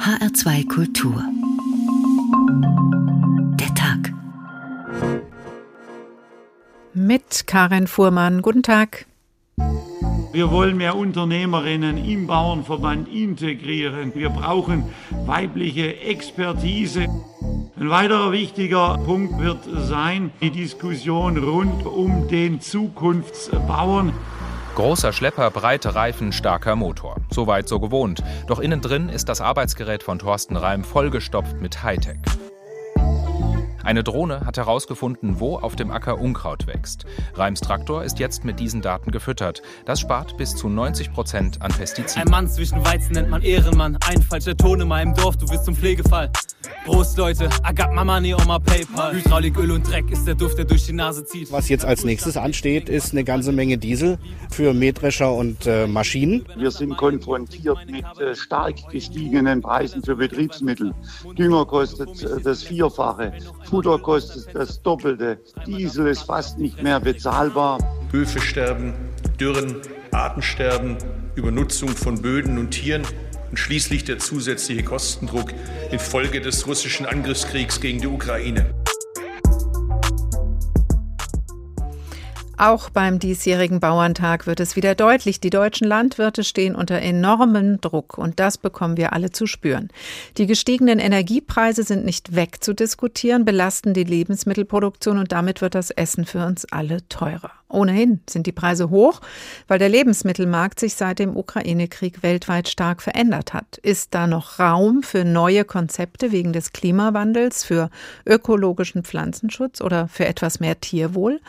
HR2 Kultur. Der Tag. Mit Karin Fuhrmann. Guten Tag. Wir wollen mehr Unternehmerinnen im Bauernverband integrieren. Wir brauchen weibliche Expertise. Ein weiterer wichtiger Punkt wird sein die Diskussion rund um den Zukunftsbauern. Großer Schlepper, breite Reifen, starker Motor. Soweit so gewohnt. Doch innen drin ist das Arbeitsgerät von Thorsten Reim vollgestopft mit Hightech. Eine Drohne hat herausgefunden, wo auf dem Acker Unkraut wächst. Reims Traktor ist jetzt mit diesen Daten gefüttert. Das spart bis zu 90 Prozent an Pestiziden. Ein Mann zwischen Weizen nennt man Ehrenmann. Ein falscher Ton in meinem Dorf, du wirst zum Pflegefall. Prost, Leute, I got my money on my PayPal. Hydraulik, Öl und Dreck ist der Duft, der durch die Nase zieht. Was jetzt als nächstes ansteht, ist eine ganze Menge Diesel für Mähdrescher und äh, Maschinen. Wir sind konfrontiert mit äh, stark gestiegenen Preisen für Betriebsmittel. Dünger kostet äh, das Vierfache, Futter kostet das Doppelte, Diesel ist fast nicht mehr bezahlbar. Höfe sterben, Dürren, Artensterben, Übernutzung von Böden und Tieren und schließlich der zusätzliche Kostendruck infolge des russischen Angriffskriegs gegen die Ukraine. Auch beim diesjährigen Bauerntag wird es wieder deutlich, die deutschen Landwirte stehen unter enormem Druck und das bekommen wir alle zu spüren. Die gestiegenen Energiepreise sind nicht wegzudiskutieren, belasten die Lebensmittelproduktion und damit wird das Essen für uns alle teurer. Ohnehin sind die Preise hoch, weil der Lebensmittelmarkt sich seit dem Ukraine-Krieg weltweit stark verändert hat. Ist da noch Raum für neue Konzepte wegen des Klimawandels, für ökologischen Pflanzenschutz oder für etwas mehr Tierwohl?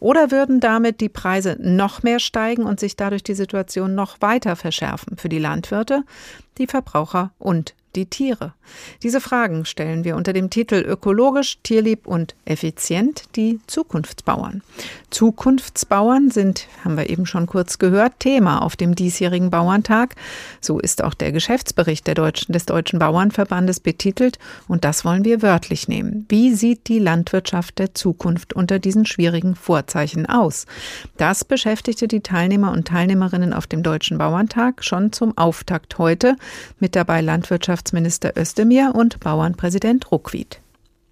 Oder würden damit die Preise noch mehr steigen und sich dadurch die Situation noch weiter verschärfen für die Landwirte, die Verbraucher und die Tiere? Diese Fragen stellen wir unter dem Titel Ökologisch, tierlieb und effizient die Zukunftsbauern. Zukunftsbauern sind, haben wir eben schon kurz gehört, Thema auf dem diesjährigen Bauerntag. So ist auch der Geschäftsbericht der Deutschen, des Deutschen Bauernverbandes betitelt und das wollen wir wörtlich nehmen. Wie sieht die Landwirtschaft der Zukunft unter diesen schwierigen Vorzeichen aus? Das beschäftigte die Teilnehmer und Teilnehmerinnen auf dem Deutschen Bauerntag schon zum Auftakt heute. Mit dabei Landwirtschaftsminister Özdemir und Bauernpräsident Ruckwied.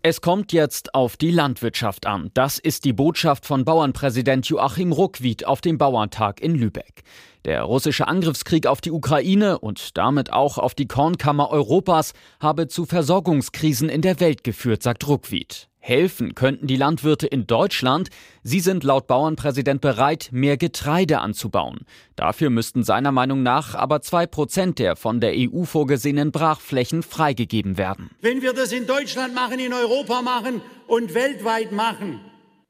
Es kommt jetzt auf die Landwirtschaft an. Das ist die Botschaft von Bauernpräsident Joachim Ruckwied auf dem Bauerntag in Lübeck. Der russische Angriffskrieg auf die Ukraine und damit auch auf die Kornkammer Europas habe zu Versorgungskrisen in der Welt geführt, sagt Ruckwied. Helfen könnten die Landwirte in Deutschland. Sie sind laut Bauernpräsident bereit, mehr Getreide anzubauen. Dafür müssten seiner Meinung nach aber zwei Prozent der von der EU vorgesehenen Brachflächen freigegeben werden. Wenn wir das in Deutschland machen, in Europa machen und weltweit machen,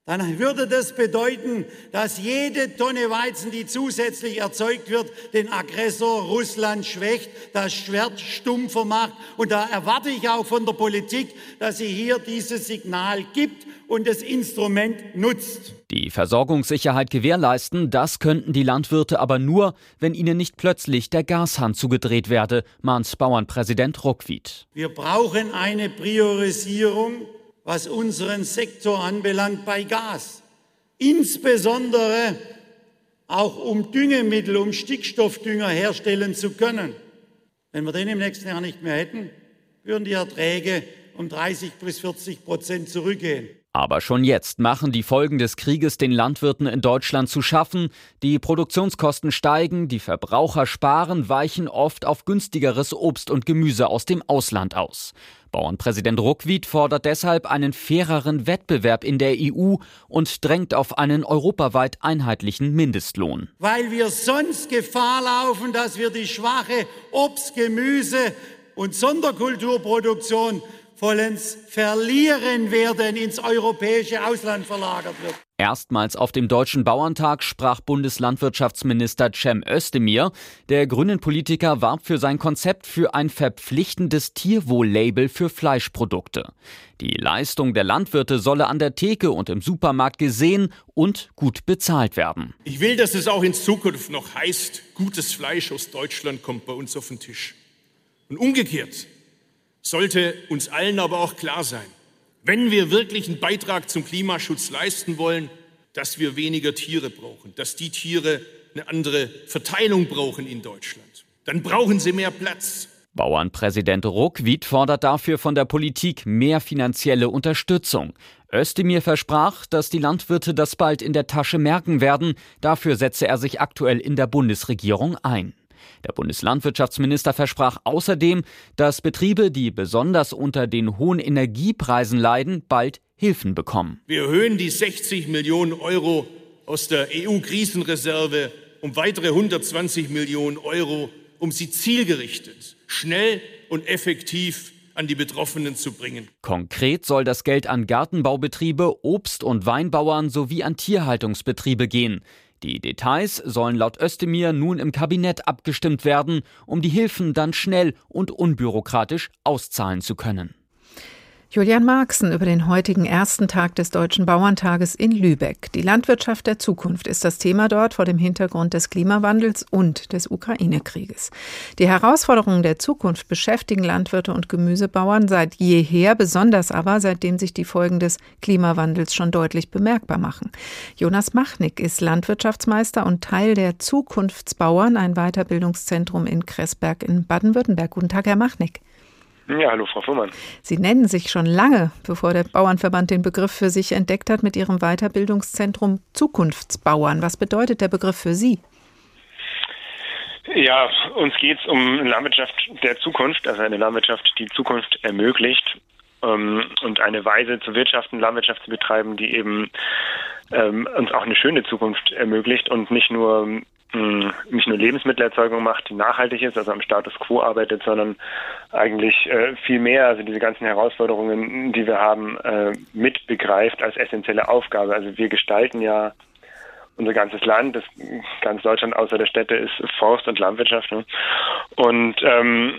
dann würde das bedeuten, dass jede Tonne Weizen, die zusätzlich erzeugt wird, den Aggressor Russland schwächt, das Schwert stumpfer macht. Und da erwarte ich auch von der Politik, dass sie hier dieses Signal gibt und das Instrument nutzt. Die Versorgungssicherheit gewährleisten, das könnten die Landwirte aber nur, wenn ihnen nicht plötzlich der Gashahn zugedreht werde, mahnt Bauernpräsident Ruckwied. Wir brauchen eine Priorisierung was unseren Sektor anbelangt, bei Gas. Insbesondere auch um Düngemittel, um Stickstoffdünger herstellen zu können. Wenn wir den im nächsten Jahr nicht mehr hätten, würden die Erträge um 30 bis 40 Prozent zurückgehen. Aber schon jetzt machen die Folgen des Krieges den Landwirten in Deutschland zu schaffen. Die Produktionskosten steigen, die Verbraucher sparen, weichen oft auf günstigeres Obst und Gemüse aus dem Ausland aus. Bauernpräsident Ruckwied fordert deshalb einen faireren Wettbewerb in der EU und drängt auf einen europaweit einheitlichen Mindestlohn. Weil wir sonst Gefahr laufen, dass wir die schwache Obst, Gemüse und Sonderkulturproduktion vollends verlieren werden, ins europäische Ausland verlagert wird. Erstmals auf dem Deutschen Bauerntag sprach Bundeslandwirtschaftsminister Cem Özdemir. Der grünen Politiker warb für sein Konzept für ein verpflichtendes Tierwohl-Label für Fleischprodukte. Die Leistung der Landwirte solle an der Theke und im Supermarkt gesehen und gut bezahlt werden. Ich will, dass es auch in Zukunft noch heißt, gutes Fleisch aus Deutschland kommt bei uns auf den Tisch. Und umgekehrt sollte uns allen aber auch klar sein, wenn wir wirklich einen Beitrag zum Klimaschutz leisten wollen, dass wir weniger Tiere brauchen, dass die Tiere eine andere Verteilung brauchen in Deutschland. Dann brauchen sie mehr Platz. Bauernpräsident Ruckwied fordert dafür von der Politik mehr finanzielle Unterstützung. Özdemir versprach, dass die Landwirte das bald in der Tasche merken werden. Dafür setze er sich aktuell in der Bundesregierung ein. Der Bundeslandwirtschaftsminister versprach außerdem, dass Betriebe, die besonders unter den hohen Energiepreisen leiden, bald Hilfen bekommen. Wir erhöhen die 60 Millionen Euro aus der EU-Krisenreserve um weitere 120 Millionen Euro, um sie zielgerichtet schnell und effektiv an die Betroffenen zu bringen. Konkret soll das Geld an Gartenbaubetriebe, Obst- und Weinbauern sowie an Tierhaltungsbetriebe gehen. Die Details sollen laut Özdemir nun im Kabinett abgestimmt werden, um die Hilfen dann schnell und unbürokratisch auszahlen zu können. Julian Marxen über den heutigen ersten Tag des Deutschen Bauerntages in Lübeck. Die Landwirtschaft der Zukunft ist das Thema dort vor dem Hintergrund des Klimawandels und des Ukraine-Krieges. Die Herausforderungen der Zukunft beschäftigen Landwirte und Gemüsebauern seit jeher, besonders aber seitdem sich die Folgen des Klimawandels schon deutlich bemerkbar machen. Jonas Machnick ist Landwirtschaftsmeister und Teil der Zukunftsbauern, ein Weiterbildungszentrum in Kressberg in Baden-Württemberg. Guten Tag, Herr Machnick. Ja, hallo Frau Fuhrmann. Sie nennen sich schon lange, bevor der Bauernverband den Begriff für sich entdeckt hat, mit Ihrem Weiterbildungszentrum Zukunftsbauern. Was bedeutet der Begriff für Sie? Ja, uns geht es um Landwirtschaft der Zukunft, also eine Landwirtschaft, die Zukunft ermöglicht ähm, und eine Weise zu wirtschaften, Landwirtschaft zu betreiben, die eben ähm, uns auch eine schöne Zukunft ermöglicht und nicht nur nicht nur Lebensmittelerzeugung macht, die nachhaltig ist, also am Status quo arbeitet, sondern eigentlich äh, viel mehr, also diese ganzen Herausforderungen, die wir haben, äh, mit begreift als essentielle Aufgabe. Also wir gestalten ja unser ganzes Land, das ganz Deutschland außer der Städte ist Forst- und Landwirtschaft. Ne? Und ähm,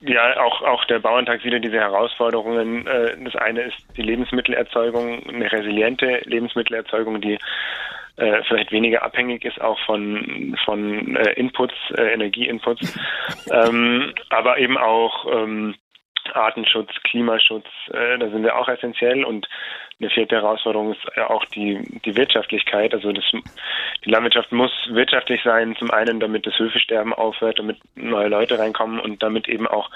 ja, auch, auch der Bauerntag sieht ja diese Herausforderungen. Äh, das eine ist die Lebensmittelerzeugung, eine resiliente Lebensmittelerzeugung, die äh, vielleicht weniger abhängig ist auch von von äh, Inputs, äh, Energieinputs, ähm, aber eben auch ähm, Artenschutz, Klimaschutz, äh, da sind wir auch essentiell und eine vierte Herausforderung ist auch die, die Wirtschaftlichkeit. Also das, die Landwirtschaft muss wirtschaftlich sein, zum einen, damit das Höfesterben aufhört, damit neue Leute reinkommen und damit eben auch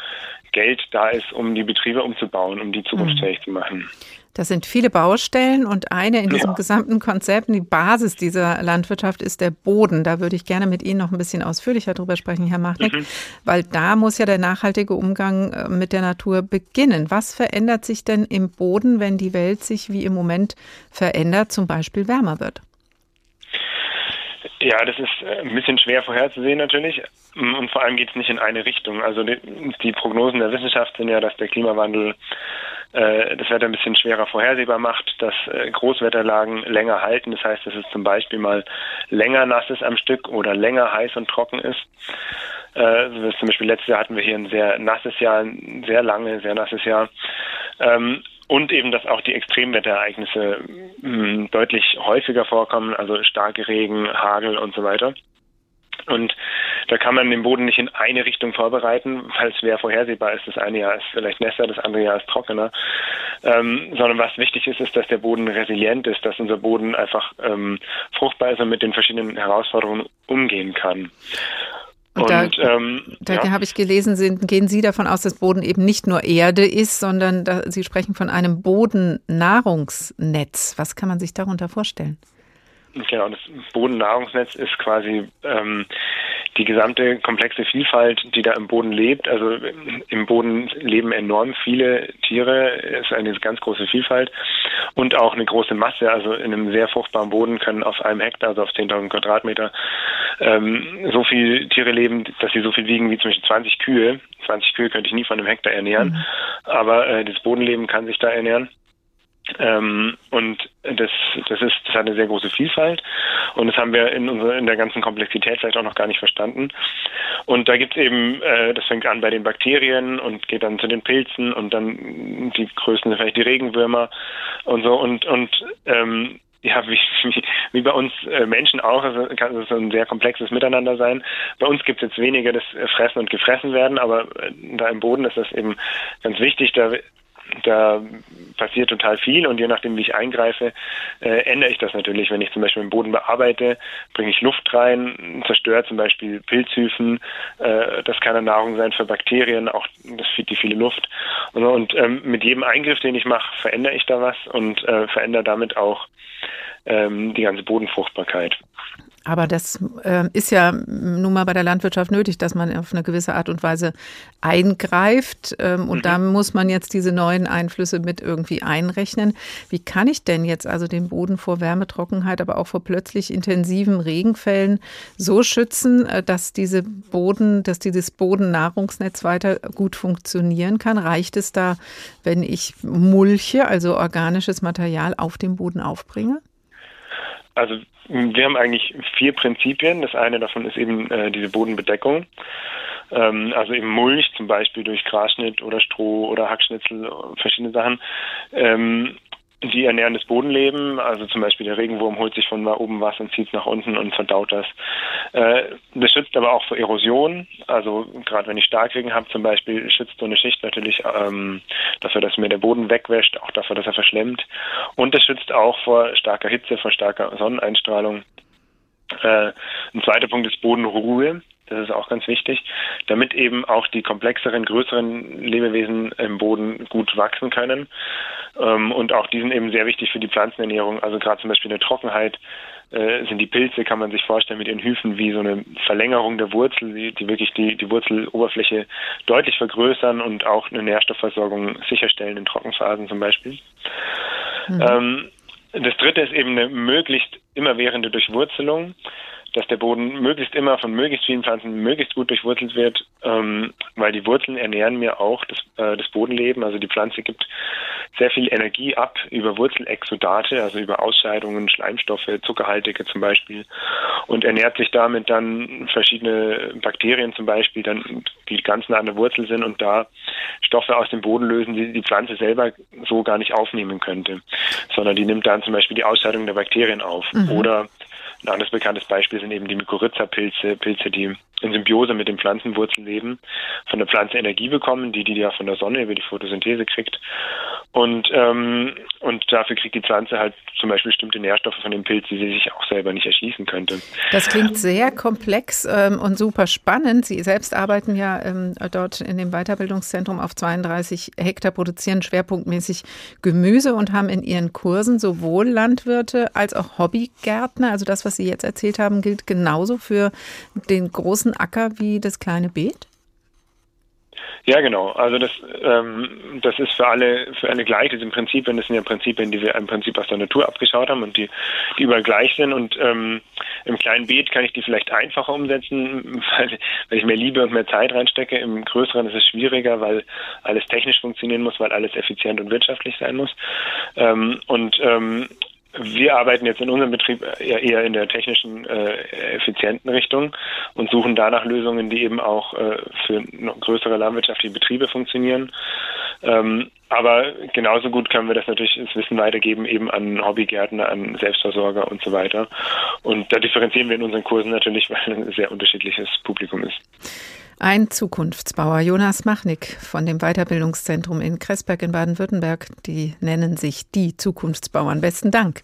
Geld da ist, um die Betriebe umzubauen, um die zukunftsfähig mhm. zu machen. Das sind viele Baustellen und eine in diesem ja. gesamten Konzept, die Basis dieser Landwirtschaft ist der Boden. Da würde ich gerne mit Ihnen noch ein bisschen ausführlicher drüber sprechen, Herr Machnick, mhm. weil da muss ja der nachhaltige Umgang äh, mit der Natur beginnen. Was verändert sich denn im Boden, wenn die Welt sich wie im Moment verändert, zum Beispiel wärmer wird? Ja, das ist äh, ein bisschen schwer vorherzusehen natürlich. Und vor allem geht es nicht in eine Richtung. Also die, Prognosen der Wissenschaft sind ja, dass der Klimawandel äh, das Wetter ein bisschen schwerer vorhersehbar macht, dass äh, Großwetterlagen länger halten. Das heißt, dass es zum Beispiel mal länger nass ist am Stück oder länger heiß und trocken ist. Äh, zum Beispiel letztes Jahr hatten wir hier ein sehr nasses Jahr, ein sehr lange, sehr nasses Jahr. Ähm, und eben, dass auch die Extremwetterereignisse mh, deutlich häufiger vorkommen, also starke Regen, Hagel und so weiter. Und da kann man den Boden nicht in eine Richtung vorbereiten, weil es schwer vorhersehbar ist. Das eine Jahr ist vielleicht nässer, das andere Jahr ist trockener. Ähm, sondern was wichtig ist, ist, dass der Boden resilient ist, dass unser Boden einfach ähm, fruchtbar ist und mit den verschiedenen Herausforderungen umgehen kann. Und, und da, ähm, da ja. habe ich gelesen, sind, gehen Sie davon aus, dass Boden eben nicht nur Erde ist, sondern da, Sie sprechen von einem Bodennahrungsnetz. Was kann man sich darunter vorstellen? Genau, das Bodennahrungsnetz ist quasi ähm, die gesamte komplexe Vielfalt, die da im Boden lebt. Also im Boden leben enorm viele Tiere, es ist eine ganz große Vielfalt und auch eine große Masse. Also in einem sehr fruchtbaren Boden können auf einem Hektar, also auf 10.000 Quadratmeter, ähm, so viele Tiere leben, dass sie so viel wiegen wie zum Beispiel 20 Kühe. 20 Kühe könnte ich nie von einem Hektar ernähren, mhm. aber äh, das Bodenleben kann sich da ernähren. Ähm, und das, das ist, das hat eine sehr große Vielfalt und das haben wir in unserer, in der ganzen Komplexität vielleicht auch noch gar nicht verstanden. Und da gibt es eben, äh, das fängt an bei den Bakterien und geht dann zu den Pilzen und dann die größten vielleicht die Regenwürmer und so und und ähm, ja, wie, wie, wie bei uns äh, Menschen auch, also kann es ein sehr komplexes Miteinander sein. Bei uns gibt es jetzt weniger das Fressen und Gefressen werden, aber äh, da im Boden ist das eben ganz wichtig. Da da passiert total viel und je nachdem, wie ich eingreife, äh, ändere ich das natürlich. Wenn ich zum Beispiel den Boden bearbeite, bringe ich Luft rein, zerstöre zum Beispiel Pilzhüfen, äh, das kann eine Nahrung sein für Bakterien, auch das die viele Luft. Und, und ähm, mit jedem Eingriff, den ich mache, verändere ich da was und äh, verändere damit auch ähm, die ganze Bodenfruchtbarkeit. Aber das äh, ist ja nun mal bei der Landwirtschaft nötig, dass man auf eine gewisse Art und Weise eingreift. Ähm, und mhm. da muss man jetzt diese neuen Einflüsse mit irgendwie einrechnen. Wie kann ich denn jetzt also den Boden vor Wärmetrockenheit, aber auch vor plötzlich intensiven Regenfällen so schützen, äh, dass diese Boden, dass dieses Bodennahrungsnetz weiter gut funktionieren kann? Reicht es da, wenn ich Mulche, also organisches Material, auf dem Boden aufbringe? Also wir haben eigentlich vier Prinzipien. Das eine davon ist eben äh, diese Bodenbedeckung. Ähm, also eben Mulch, zum Beispiel durch Grasschnitt oder Stroh oder Hackschnitzel, verschiedene Sachen. Ähm, die ernähren das Bodenleben. Also zum Beispiel der Regenwurm holt sich von oben was und zieht nach unten und verdaut das. Äh, das schützt aber auch vor Erosion. Also gerade wenn ich Starkregen habe zum Beispiel, schützt so eine Schicht natürlich ähm, dafür, dass mir der Boden wegwäscht, auch dafür, dass er verschlemmt. Und das schützt auch vor starker Hitze, vor starker Sonneneinstrahlung. Äh, ein zweiter Punkt ist Bodenruhe. Das ist auch ganz wichtig, damit eben auch die komplexeren, größeren Lebewesen im Boden gut wachsen können. Ähm, und auch die sind eben sehr wichtig für die Pflanzenernährung. Also gerade zum Beispiel in der Trockenheit äh, sind die Pilze, kann man sich vorstellen, mit ihren Hüfen wie so eine Verlängerung der Wurzel, die, die wirklich die, die Wurzeloberfläche deutlich vergrößern und auch eine Nährstoffversorgung sicherstellen in Trockenphasen zum Beispiel. Mhm. Ähm, das dritte ist eben eine möglichst immerwährende Durchwurzelung dass der Boden möglichst immer von möglichst vielen Pflanzen möglichst gut durchwurzelt wird, ähm, weil die Wurzeln ernähren mir auch das, äh, das Bodenleben. Also die Pflanze gibt sehr viel Energie ab über Wurzelexodate, also über Ausscheidungen, Schleimstoffe, zuckerhaltige zum Beispiel, und ernährt sich damit dann verschiedene Bakterien zum Beispiel, dann die ganz nah an der Wurzel sind und da Stoffe aus dem Boden lösen, die die Pflanze selber so gar nicht aufnehmen könnte, sondern die nimmt dann zum Beispiel die Ausscheidung der Bakterien auf mhm. oder ein anderes bekanntes Beispiel sind eben die Mykorrhiza-Pilze, Pilze, die in Symbiose mit den Pflanzenwurzeln leben, von der Pflanze Energie bekommen, die die ja von der Sonne über die Photosynthese kriegt. Und, ähm, und dafür kriegt die Pflanze halt zum Beispiel bestimmte Nährstoffe von dem Pilz, die sie sich auch selber nicht erschließen könnte. Das klingt sehr komplex ähm, und super spannend. Sie selbst arbeiten ja ähm, dort in dem Weiterbildungszentrum auf 32 Hektar, produzieren schwerpunktmäßig Gemüse und haben in ihren Kursen sowohl Landwirte als auch Hobbygärtner. Also das, was Sie jetzt erzählt haben, gilt genauso für den großen Acker wie das kleine Beet? Ja, genau. Also das, ähm, das ist für alle, für alle gleich. Das sind Prinzipien, das sind ja Prinzipien, die wir im Prinzip aus der Natur abgeschaut haben und die, die überall gleich sind. Und ähm, im kleinen Beet kann ich die vielleicht einfacher umsetzen, weil, weil ich mehr Liebe und mehr Zeit reinstecke. Im größeren ist es schwieriger, weil alles technisch funktionieren muss, weil alles effizient und wirtschaftlich sein muss. Ähm, und ähm, wir arbeiten jetzt in unserem Betrieb eher in der technischen, äh, effizienten Richtung und suchen danach Lösungen, die eben auch äh, für größere landwirtschaftliche Betriebe funktionieren. Ähm, aber genauso gut können wir das natürlich ins Wissen weitergeben, eben an Hobbygärtner, an Selbstversorger und so weiter. Und da differenzieren wir in unseren Kursen natürlich, weil ein sehr unterschiedliches Publikum ist. Ein Zukunftsbauer, Jonas Machnick von dem Weiterbildungszentrum in Kressberg in Baden-Württemberg, die nennen sich die Zukunftsbauern. Besten Dank.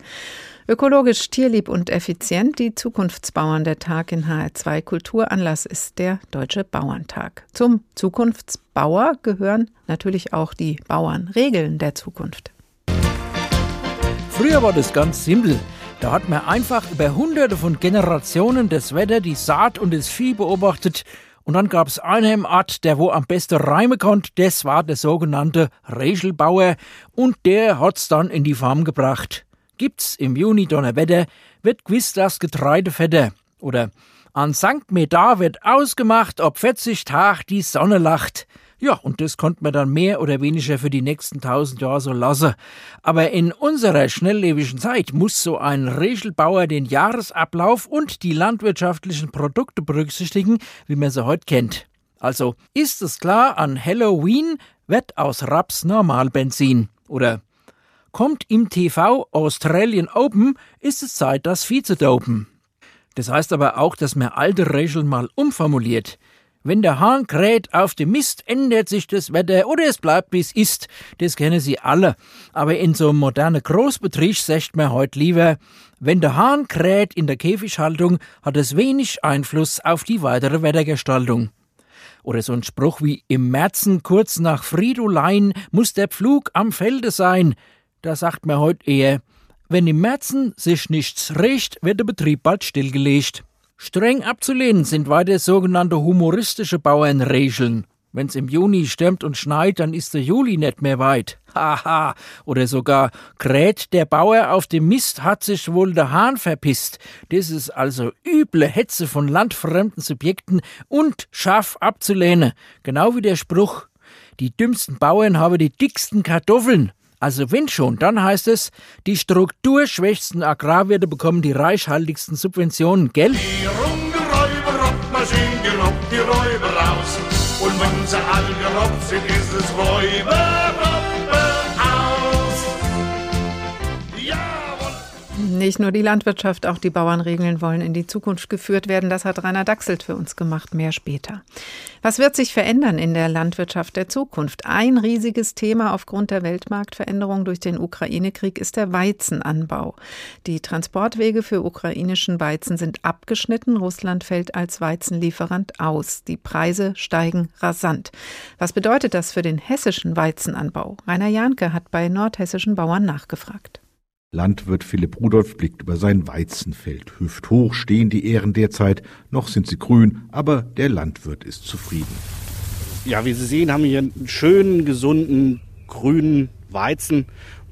Ökologisch, tierlieb und effizient, die Zukunftsbauern der Tag in HR2 Kulturanlass ist der Deutsche Bauerntag. Zum Zukunftsbauer gehören natürlich auch die Bauernregeln der Zukunft. Früher war das ganz simpel. Da hat man einfach über hunderte von Generationen das Wetter, die Saat und das Vieh beobachtet und dann gab's einen Art, der wo am besten reimen konnte, das war der sogenannte Regelbauer und der hat's dann in die Farm gebracht. Gibt's im Juni Donnerwetter, wird gewiss das Getreide fetter. Oder an Sankt Medar wird ausgemacht, ob 40 Tag die Sonne lacht. Ja, und das konnte man dann mehr oder weniger für die nächsten tausend Jahre so lassen. Aber in unserer schnelllebigen Zeit muss so ein Regelbauer den Jahresablauf und die landwirtschaftlichen Produkte berücksichtigen, wie man sie heute kennt. Also ist es klar, an Halloween wird aus Raps Normalbenzin. Oder kommt im TV Australian Open, ist es Zeit, das Vieh zu dopen. Das heißt aber auch, dass man alte Regeln mal umformuliert. Wenn der Hahn kräht auf dem Mist, ändert sich das Wetter oder es bleibt wie es ist. Das kennen Sie alle. Aber in so einem modernen Großbetrieb sagt man heute lieber, wenn der Hahn kräht in der Käfighaltung, hat es wenig Einfluss auf die weitere Wettergestaltung. Oder so ein Spruch wie im Märzen kurz nach Fridolein muss der Pflug am Felde sein. Da sagt man heute eher, wenn im Märzen sich nichts rächt, wird der Betrieb bald stillgelegt. Streng abzulehnen sind weiter sogenannte humoristische Bauernregeln. Wenn's im Juni stürmt und schneit, dann ist der Juli nicht mehr weit. Haha. Oder sogar kräht der Bauer auf dem Mist, hat sich wohl der Hahn verpisst. Das ist also üble Hetze von landfremden Subjekten und scharf abzulehnen. Genau wie der Spruch, die dümmsten Bauern haben die dicksten Kartoffeln. Also wenn schon, dann heißt es, die strukturschwächsten Agrarwirte bekommen die reichhaltigsten Subventionen, gell? Die Räuber, ob man schön gelockt die Räuber raus. Und wenn sie alle gerobbt sind, ist es Räuber, Nicht nur die Landwirtschaft, auch die Bauernregeln wollen in die Zukunft geführt werden. Das hat Rainer Dachselt für uns gemacht, mehr später. Was wird sich verändern in der Landwirtschaft der Zukunft? Ein riesiges Thema aufgrund der Weltmarktveränderung durch den Ukraine-Krieg ist der Weizenanbau. Die Transportwege für ukrainischen Weizen sind abgeschnitten. Russland fällt als Weizenlieferant aus. Die Preise steigen rasant. Was bedeutet das für den hessischen Weizenanbau? Rainer Janke hat bei nordhessischen Bauern nachgefragt. Landwirt Philipp Rudolph blickt über sein Weizenfeld. Hüfthoch stehen die Ähren derzeit, noch sind sie grün, aber der Landwirt ist zufrieden. Ja, wie Sie sehen, haben wir hier einen schönen, gesunden, grünen Weizen.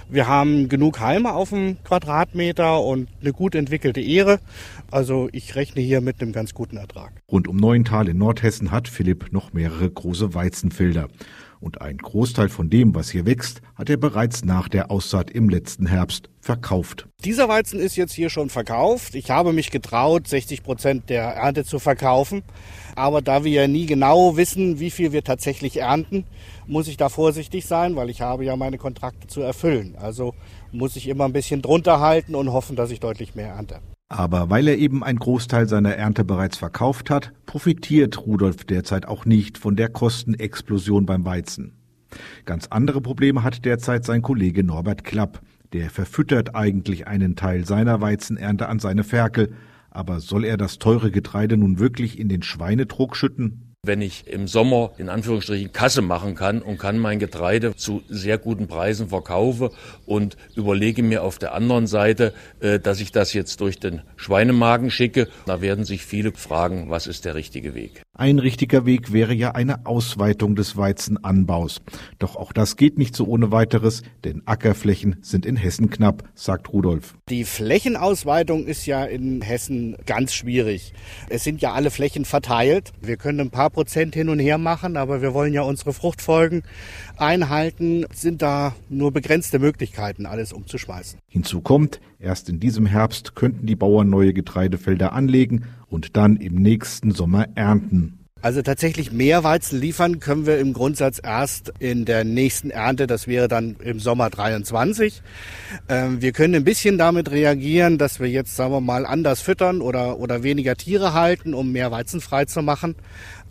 Wir haben genug Halme auf dem Quadratmeter und eine gut entwickelte Ähre. Also ich rechne hier mit einem ganz guten Ertrag. Rund um Neuental in Nordhessen hat Philipp noch mehrere große Weizenfelder. Und ein Großteil von dem, was hier wächst, hat er bereits nach der Aussaat im letzten Herbst verkauft. Dieser Weizen ist jetzt hier schon verkauft. Ich habe mich getraut, 60 Prozent der Ernte zu verkaufen. Aber da wir ja nie genau wissen, wie viel wir tatsächlich ernten, muss ich da vorsichtig sein, weil ich habe ja meine Kontrakte zu erfüllen. Also muss ich immer ein bisschen drunter halten und hoffen, dass ich deutlich mehr ernte. Aber weil er eben einen Großteil seiner Ernte bereits verkauft hat, profitiert Rudolf derzeit auch nicht von der Kostenexplosion beim Weizen. Ganz andere Probleme hat derzeit sein Kollege Norbert Klapp. Der verfüttert eigentlich einen Teil seiner Weizenernte an seine Ferkel. Aber soll er das teure Getreide nun wirklich in den Schweinetrog schütten? Wenn ich im Sommer in Anführungsstrichen Kasse machen kann und kann mein Getreide zu sehr guten Preisen verkaufe und überlege mir auf der anderen Seite, äh, dass ich das jetzt durch den Schweinemagen schicke. Da werden sich viele fragen, was ist der richtige Weg. Ein richtiger Weg wäre ja eine Ausweitung des Weizenanbaus. Doch auch das geht nicht so ohne weiteres, denn Ackerflächen sind in Hessen knapp, sagt Rudolf. Die Flächenausweitung ist ja in Hessen ganz schwierig. Es sind ja alle Flächen verteilt. Wir können ein paar Prozent hin und her machen, aber wir wollen ja unsere Fruchtfolgen einhalten. Sind da nur begrenzte Möglichkeiten, alles umzuschmeißen. Hinzu kommt, erst in diesem Herbst könnten die Bauern neue Getreidefelder anlegen und dann im nächsten Sommer ernten. Also tatsächlich mehr Weizen liefern können wir im Grundsatz erst in der nächsten Ernte. Das wäre dann im Sommer 23. Ähm, wir können ein bisschen damit reagieren, dass wir jetzt, sagen wir mal, anders füttern oder, oder weniger Tiere halten, um mehr Weizen frei zu machen.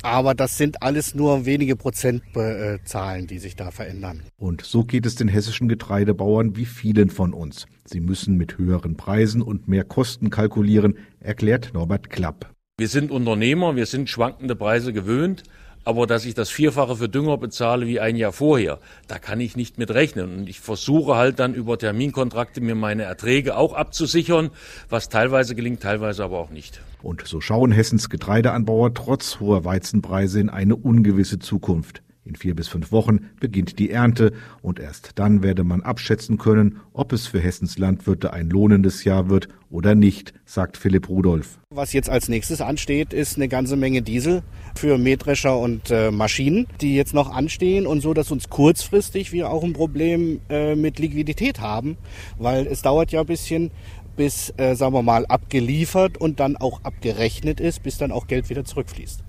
Aber das sind alles nur wenige Prozentzahlen, die sich da verändern. Und so geht es den hessischen Getreidebauern wie vielen von uns. Sie müssen mit höheren Preisen und mehr Kosten kalkulieren, erklärt Norbert Klapp. Wir sind Unternehmer, wir sind schwankende Preise gewöhnt, aber dass ich das Vierfache für Dünger bezahle wie ein Jahr vorher, da kann ich nicht mit rechnen. Und ich versuche halt dann über Terminkontrakte mir meine Erträge auch abzusichern, was teilweise gelingt, teilweise aber auch nicht. Und so schauen Hessens Getreideanbauer trotz hoher Weizenpreise in eine ungewisse Zukunft. In vier bis fünf Wochen beginnt die Ernte und erst dann werde man abschätzen können, ob es für Hessens Landwirte ein lohnendes Jahr wird oder nicht, sagt Philipp Rudolph. Was jetzt als nächstes ansteht, ist eine ganze Menge Diesel für Mähdrescher und äh, Maschinen, die jetzt noch anstehen und so, dass uns kurzfristig wir auch ein Problem äh, mit Liquidität haben, weil es dauert ja ein bisschen, bis, äh, sagen wir mal, abgeliefert und dann auch abgerechnet ist, bis dann auch Geld wieder zurückfließt.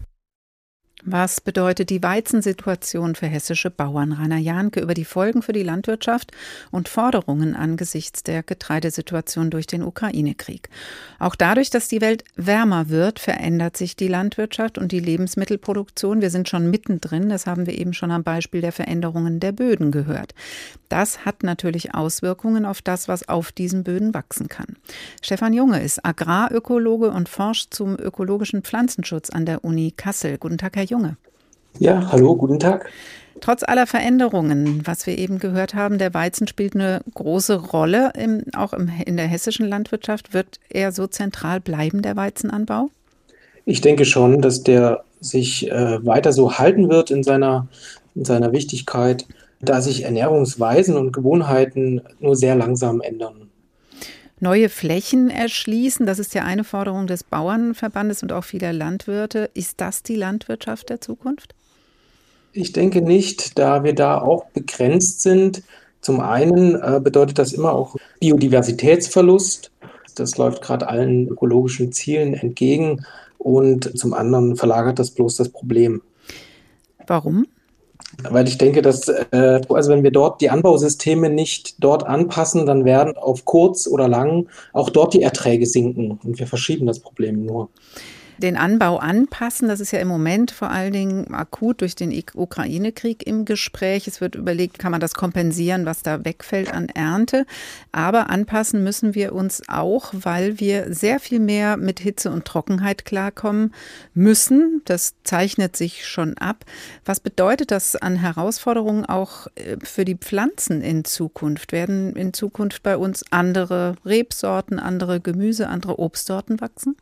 Was bedeutet die Weizensituation für hessische Bauern? Rainer Jahnke über die Folgen für die Landwirtschaft und Forderungen angesichts der Getreidesituation durch den Ukraine-Krieg. Auch dadurch, dass die Welt wärmer wird, verändert sich die Landwirtschaft und die Lebensmittelproduktion. Wir sind schon mittendrin, das haben wir eben schon am Beispiel der Veränderungen der Böden gehört. Das hat natürlich Auswirkungen auf das, was auf diesen Böden wachsen kann. Stefan Junge ist Agrarökologe und forscht zum ökologischen Pflanzenschutz an der Uni Kassel. Guten Tag, Herr Junge. Junge. Ja, hallo, guten Tag. Trotz aller Veränderungen, was wir eben gehört haben, der Weizen spielt eine große Rolle, im, auch im, in der hessischen Landwirtschaft. Wird er so zentral bleiben, der Weizenanbau? Ich denke schon, dass der sich äh, weiter so halten wird in seiner, in seiner Wichtigkeit, da sich Ernährungsweisen und Gewohnheiten nur sehr langsam ändern neue Flächen erschließen. Das ist ja eine Forderung des Bauernverbandes und auch vieler Landwirte. Ist das die Landwirtschaft der Zukunft? Ich denke nicht, da wir da auch begrenzt sind. Zum einen äh, bedeutet das immer auch Biodiversitätsverlust. Das läuft gerade allen ökologischen Zielen entgegen. Und zum anderen verlagert das bloß das Problem. Warum? Weil ich denke, dass, äh, also wenn wir dort die Anbausysteme nicht dort anpassen, dann werden auf kurz oder lang auch dort die Erträge sinken. Und wir verschieben das Problem nur den Anbau anpassen. Das ist ja im Moment vor allen Dingen akut durch den Ukraine-Krieg im Gespräch. Es wird überlegt, kann man das kompensieren, was da wegfällt an Ernte. Aber anpassen müssen wir uns auch, weil wir sehr viel mehr mit Hitze und Trockenheit klarkommen müssen. Das zeichnet sich schon ab. Was bedeutet das an Herausforderungen auch äh, für die Pflanzen in Zukunft? Werden in Zukunft bei uns andere Rebsorten, andere Gemüse, andere Obstsorten wachsen?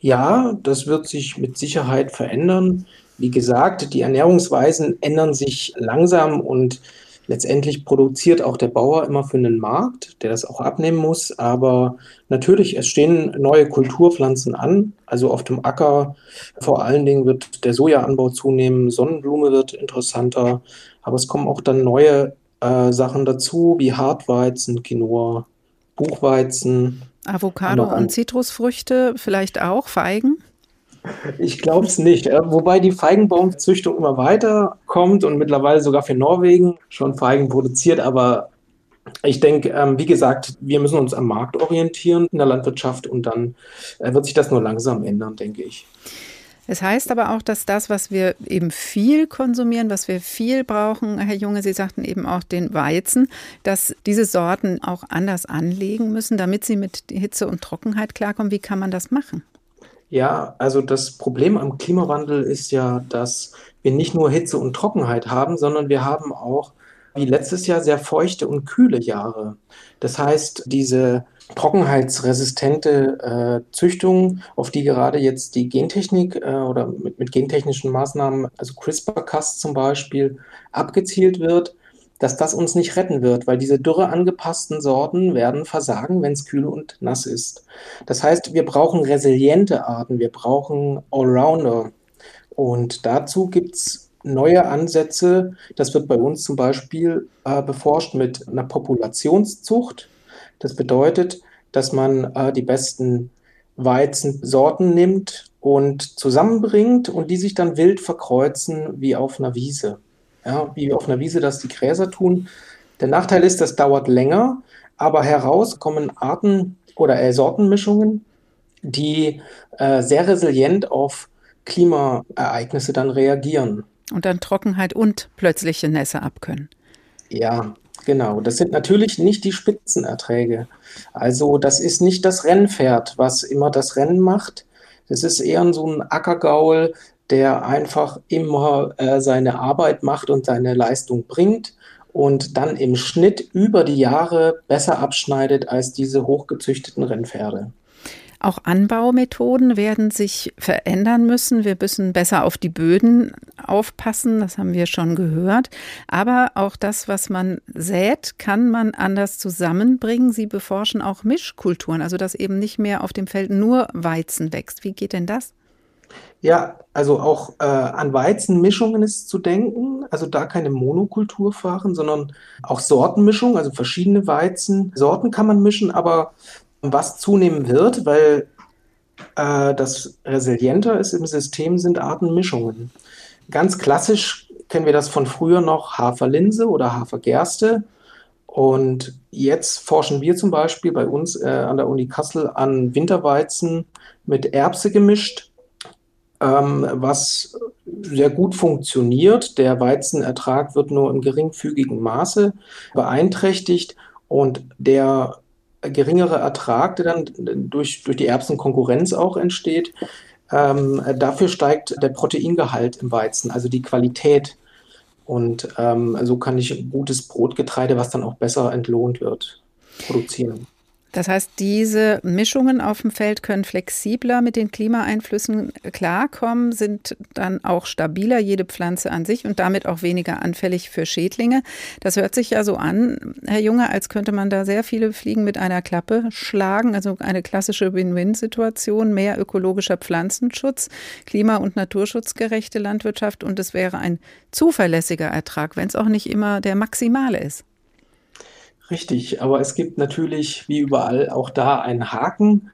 Ja, das wird sich mit Sicherheit verändern. Wie gesagt, die Ernährungsweisen ändern sich langsam und letztendlich produziert auch der Bauer immer für einen Markt, der das auch abnehmen muss. Aber natürlich, es stehen neue Kulturpflanzen an. Also auf dem Acker vor allen Dingen wird der Sojaanbau zunehmen, Sonnenblume wird interessanter. Aber es kommen auch dann neue äh, Sachen dazu, wie Hartweizen, Quinoa, Buchweizen. Avocado und Zitrusfrüchte, vielleicht auch Feigen? Ich glaube es nicht. Äh, wobei die Feigenbaumzüchtung immer weiter kommt und mittlerweile sogar für Norwegen schon Feigen produziert. Aber ich denke, ähm, wie gesagt, wir müssen uns am Markt orientieren in der Landwirtschaft und dann äh, wird sich das nur langsam ändern, denke ich. Es heißt aber auch, dass das, was wir eben viel konsumieren, was wir viel brauchen, Herr Junge, Sie sagten eben auch den Weizen, dass diese Sorten auch anders anlegen müssen, damit sie mit Hitze und Trockenheit klarkommen. Wie kann man das machen? Ja, also das Problem am Klimawandel ist ja, dass wir nicht nur Hitze und Trockenheit haben, sondern wir haben auch wie letztes Jahr sehr feuchte und kühle Jahre. Das heißt, diese trockenheitsresistente äh, Züchtung, auf die gerade jetzt die Gentechnik äh, oder mit, mit gentechnischen Maßnahmen, also CRISPR-Cas zum Beispiel, abgezielt wird, dass das uns nicht retten wird, weil diese dürre angepassten Sorten werden versagen, wenn es kühl und nass ist. Das heißt, wir brauchen resiliente Arten, wir brauchen Allrounder. Und dazu gibt es neue Ansätze. Das wird bei uns zum Beispiel äh, beforscht mit einer Populationszucht. Das bedeutet, dass man äh, die besten Weizensorten nimmt und zusammenbringt und die sich dann wild verkreuzen wie auf einer Wiese. Ja, wie auf einer Wiese das die Gräser tun. Der Nachteil ist, das dauert länger, aber heraus kommen Arten oder äh, Sortenmischungen, die äh, sehr resilient auf Klimaereignisse dann reagieren. Und dann Trockenheit und plötzliche Nässe abkönnen. Ja, Genau, das sind natürlich nicht die Spitzenerträge. Also das ist nicht das Rennpferd, was immer das Rennen macht. Das ist eher so ein Ackergaul, der einfach immer äh, seine Arbeit macht und seine Leistung bringt und dann im Schnitt über die Jahre besser abschneidet als diese hochgezüchteten Rennpferde. Auch Anbaumethoden werden sich verändern müssen. Wir müssen besser auf die Böden aufpassen, das haben wir schon gehört. Aber auch das, was man sät, kann man anders zusammenbringen. Sie beforschen auch Mischkulturen, also dass eben nicht mehr auf dem Feld nur Weizen wächst. Wie geht denn das? Ja, also auch äh, an Weizenmischungen ist zu denken. Also da keine Monokultur fahren, sondern auch Sortenmischung, also verschiedene Weizensorten kann man mischen, aber was zunehmen wird, weil äh, das resilienter ist im System, sind Artenmischungen. ganz klassisch kennen wir das von früher noch Haferlinse oder Hafergerste. Und jetzt forschen wir zum Beispiel bei uns äh, an der Uni Kassel an Winterweizen mit Erbse gemischt, ähm, was sehr gut funktioniert. Der Weizenertrag wird nur im geringfügigen Maße beeinträchtigt und der geringere Ertrag, der dann durch, durch die Erbsenkonkurrenz auch entsteht, ähm, dafür steigt der Proteingehalt im Weizen, also die Qualität. Und ähm, so kann ich gutes Brotgetreide, was dann auch besser entlohnt wird, produzieren. Das heißt, diese Mischungen auf dem Feld können flexibler mit den Klimaeinflüssen klarkommen, sind dann auch stabiler, jede Pflanze an sich und damit auch weniger anfällig für Schädlinge. Das hört sich ja so an, Herr Junge, als könnte man da sehr viele Fliegen mit einer Klappe schlagen. Also eine klassische Win-Win-Situation, mehr ökologischer Pflanzenschutz, klima- und naturschutzgerechte Landwirtschaft und es wäre ein zuverlässiger Ertrag, wenn es auch nicht immer der maximale ist. Richtig, aber es gibt natürlich wie überall auch da einen Haken.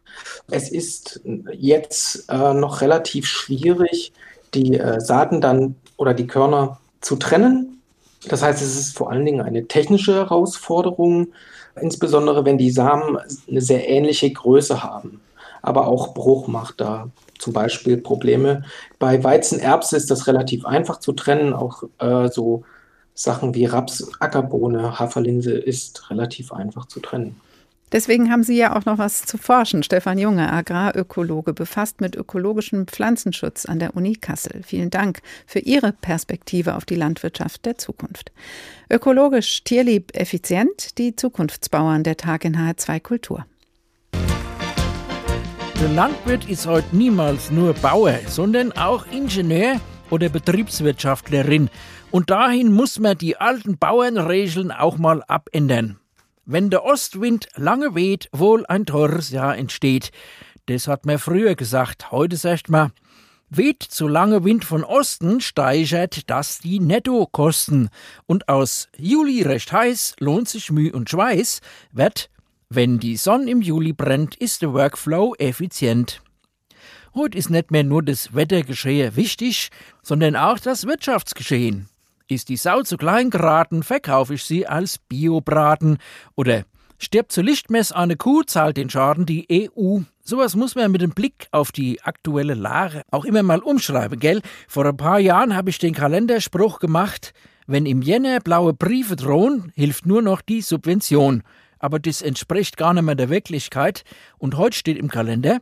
Es ist jetzt äh, noch relativ schwierig, die äh, Saaten dann oder die Körner zu trennen. Das heißt, es ist vor allen Dingen eine technische Herausforderung, insbesondere wenn die Samen eine sehr ähnliche Größe haben. Aber auch Bruch macht da zum Beispiel Probleme. Bei Weizenerbse ist das relativ einfach zu trennen, auch äh, so Sachen wie Raps, Ackerbohne, Haferlinse ist relativ einfach zu trennen. Deswegen haben Sie ja auch noch was zu forschen. Stefan Junge, Agrarökologe, befasst mit ökologischem Pflanzenschutz an der Uni Kassel. Vielen Dank für Ihre Perspektive auf die Landwirtschaft der Zukunft. Ökologisch, tierlieb, effizient, die Zukunftsbauern der Tag in HR2 Kultur. Der Landwirt ist heute niemals nur Bauer, sondern auch Ingenieur oder Betriebswirtschaftlerin. Und dahin muss man die alten Bauernregeln auch mal abändern. Wenn der Ostwind lange weht, wohl ein teures Jahr entsteht. Das hat man früher gesagt, heute sagt man, weht zu lange Wind von Osten, steigert das die Nettokosten. Und aus Juli recht heiß lohnt sich Mühe und Schweiß, wird, wenn die Sonne im Juli brennt, ist der Workflow effizient. Heute ist nicht mehr nur das Wettergeschehen wichtig, sondern auch das Wirtschaftsgeschehen. Ist die Sau zu klein geraten, verkaufe ich sie als Biobraten. Oder stirbt zu Lichtmess eine Kuh, zahlt den Schaden die EU. Sowas muss man mit dem Blick auf die aktuelle Lage auch immer mal umschreiben, gell? Vor ein paar Jahren habe ich den Kalenderspruch gemacht, wenn im Jänner blaue Briefe drohen, hilft nur noch die Subvention. Aber das entspricht gar nicht mehr der Wirklichkeit. Und heute steht im Kalender,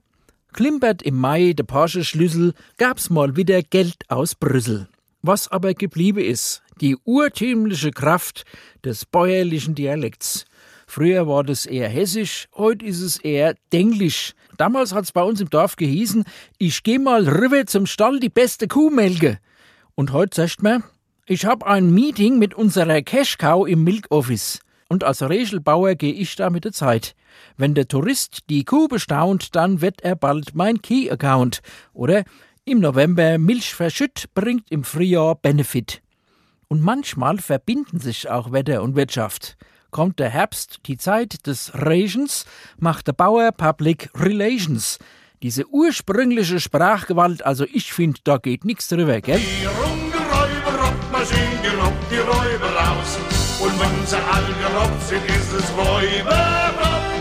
klimpert im Mai der Porsche-Schlüssel, gab's mal wieder Geld aus Brüssel. Was aber geblieben ist, die urtümliche Kraft des bäuerlichen Dialekts. Früher war das eher hessisch, heute ist es eher denglisch. Damals hat's bei uns im Dorf gehießen, ich geh mal rüber zum Stall die beste Kuh melke. Und heute sagt man, ich hab ein Meeting mit unserer Cashcow im Milkoffice. Und als Regelbauer gehe ich da mit der Zeit. Wenn der Tourist die Kuh bestaunt, dann wird er bald mein Key-Account. Oder im November Milch verschütt, bringt im Frühjahr Benefit. Und manchmal verbinden sich auch Wetter und Wirtschaft. Kommt der Herbst, die Zeit des Regens, macht der Bauer Public Relations. Diese ursprüngliche Sprachgewalt, also ich finde, da geht nichts drüber, gell? Die Rungeräuber, Rockmaschinen, die robbt die Räuber raus. Und wenn sie all gerobbt sind, ist es Räuber,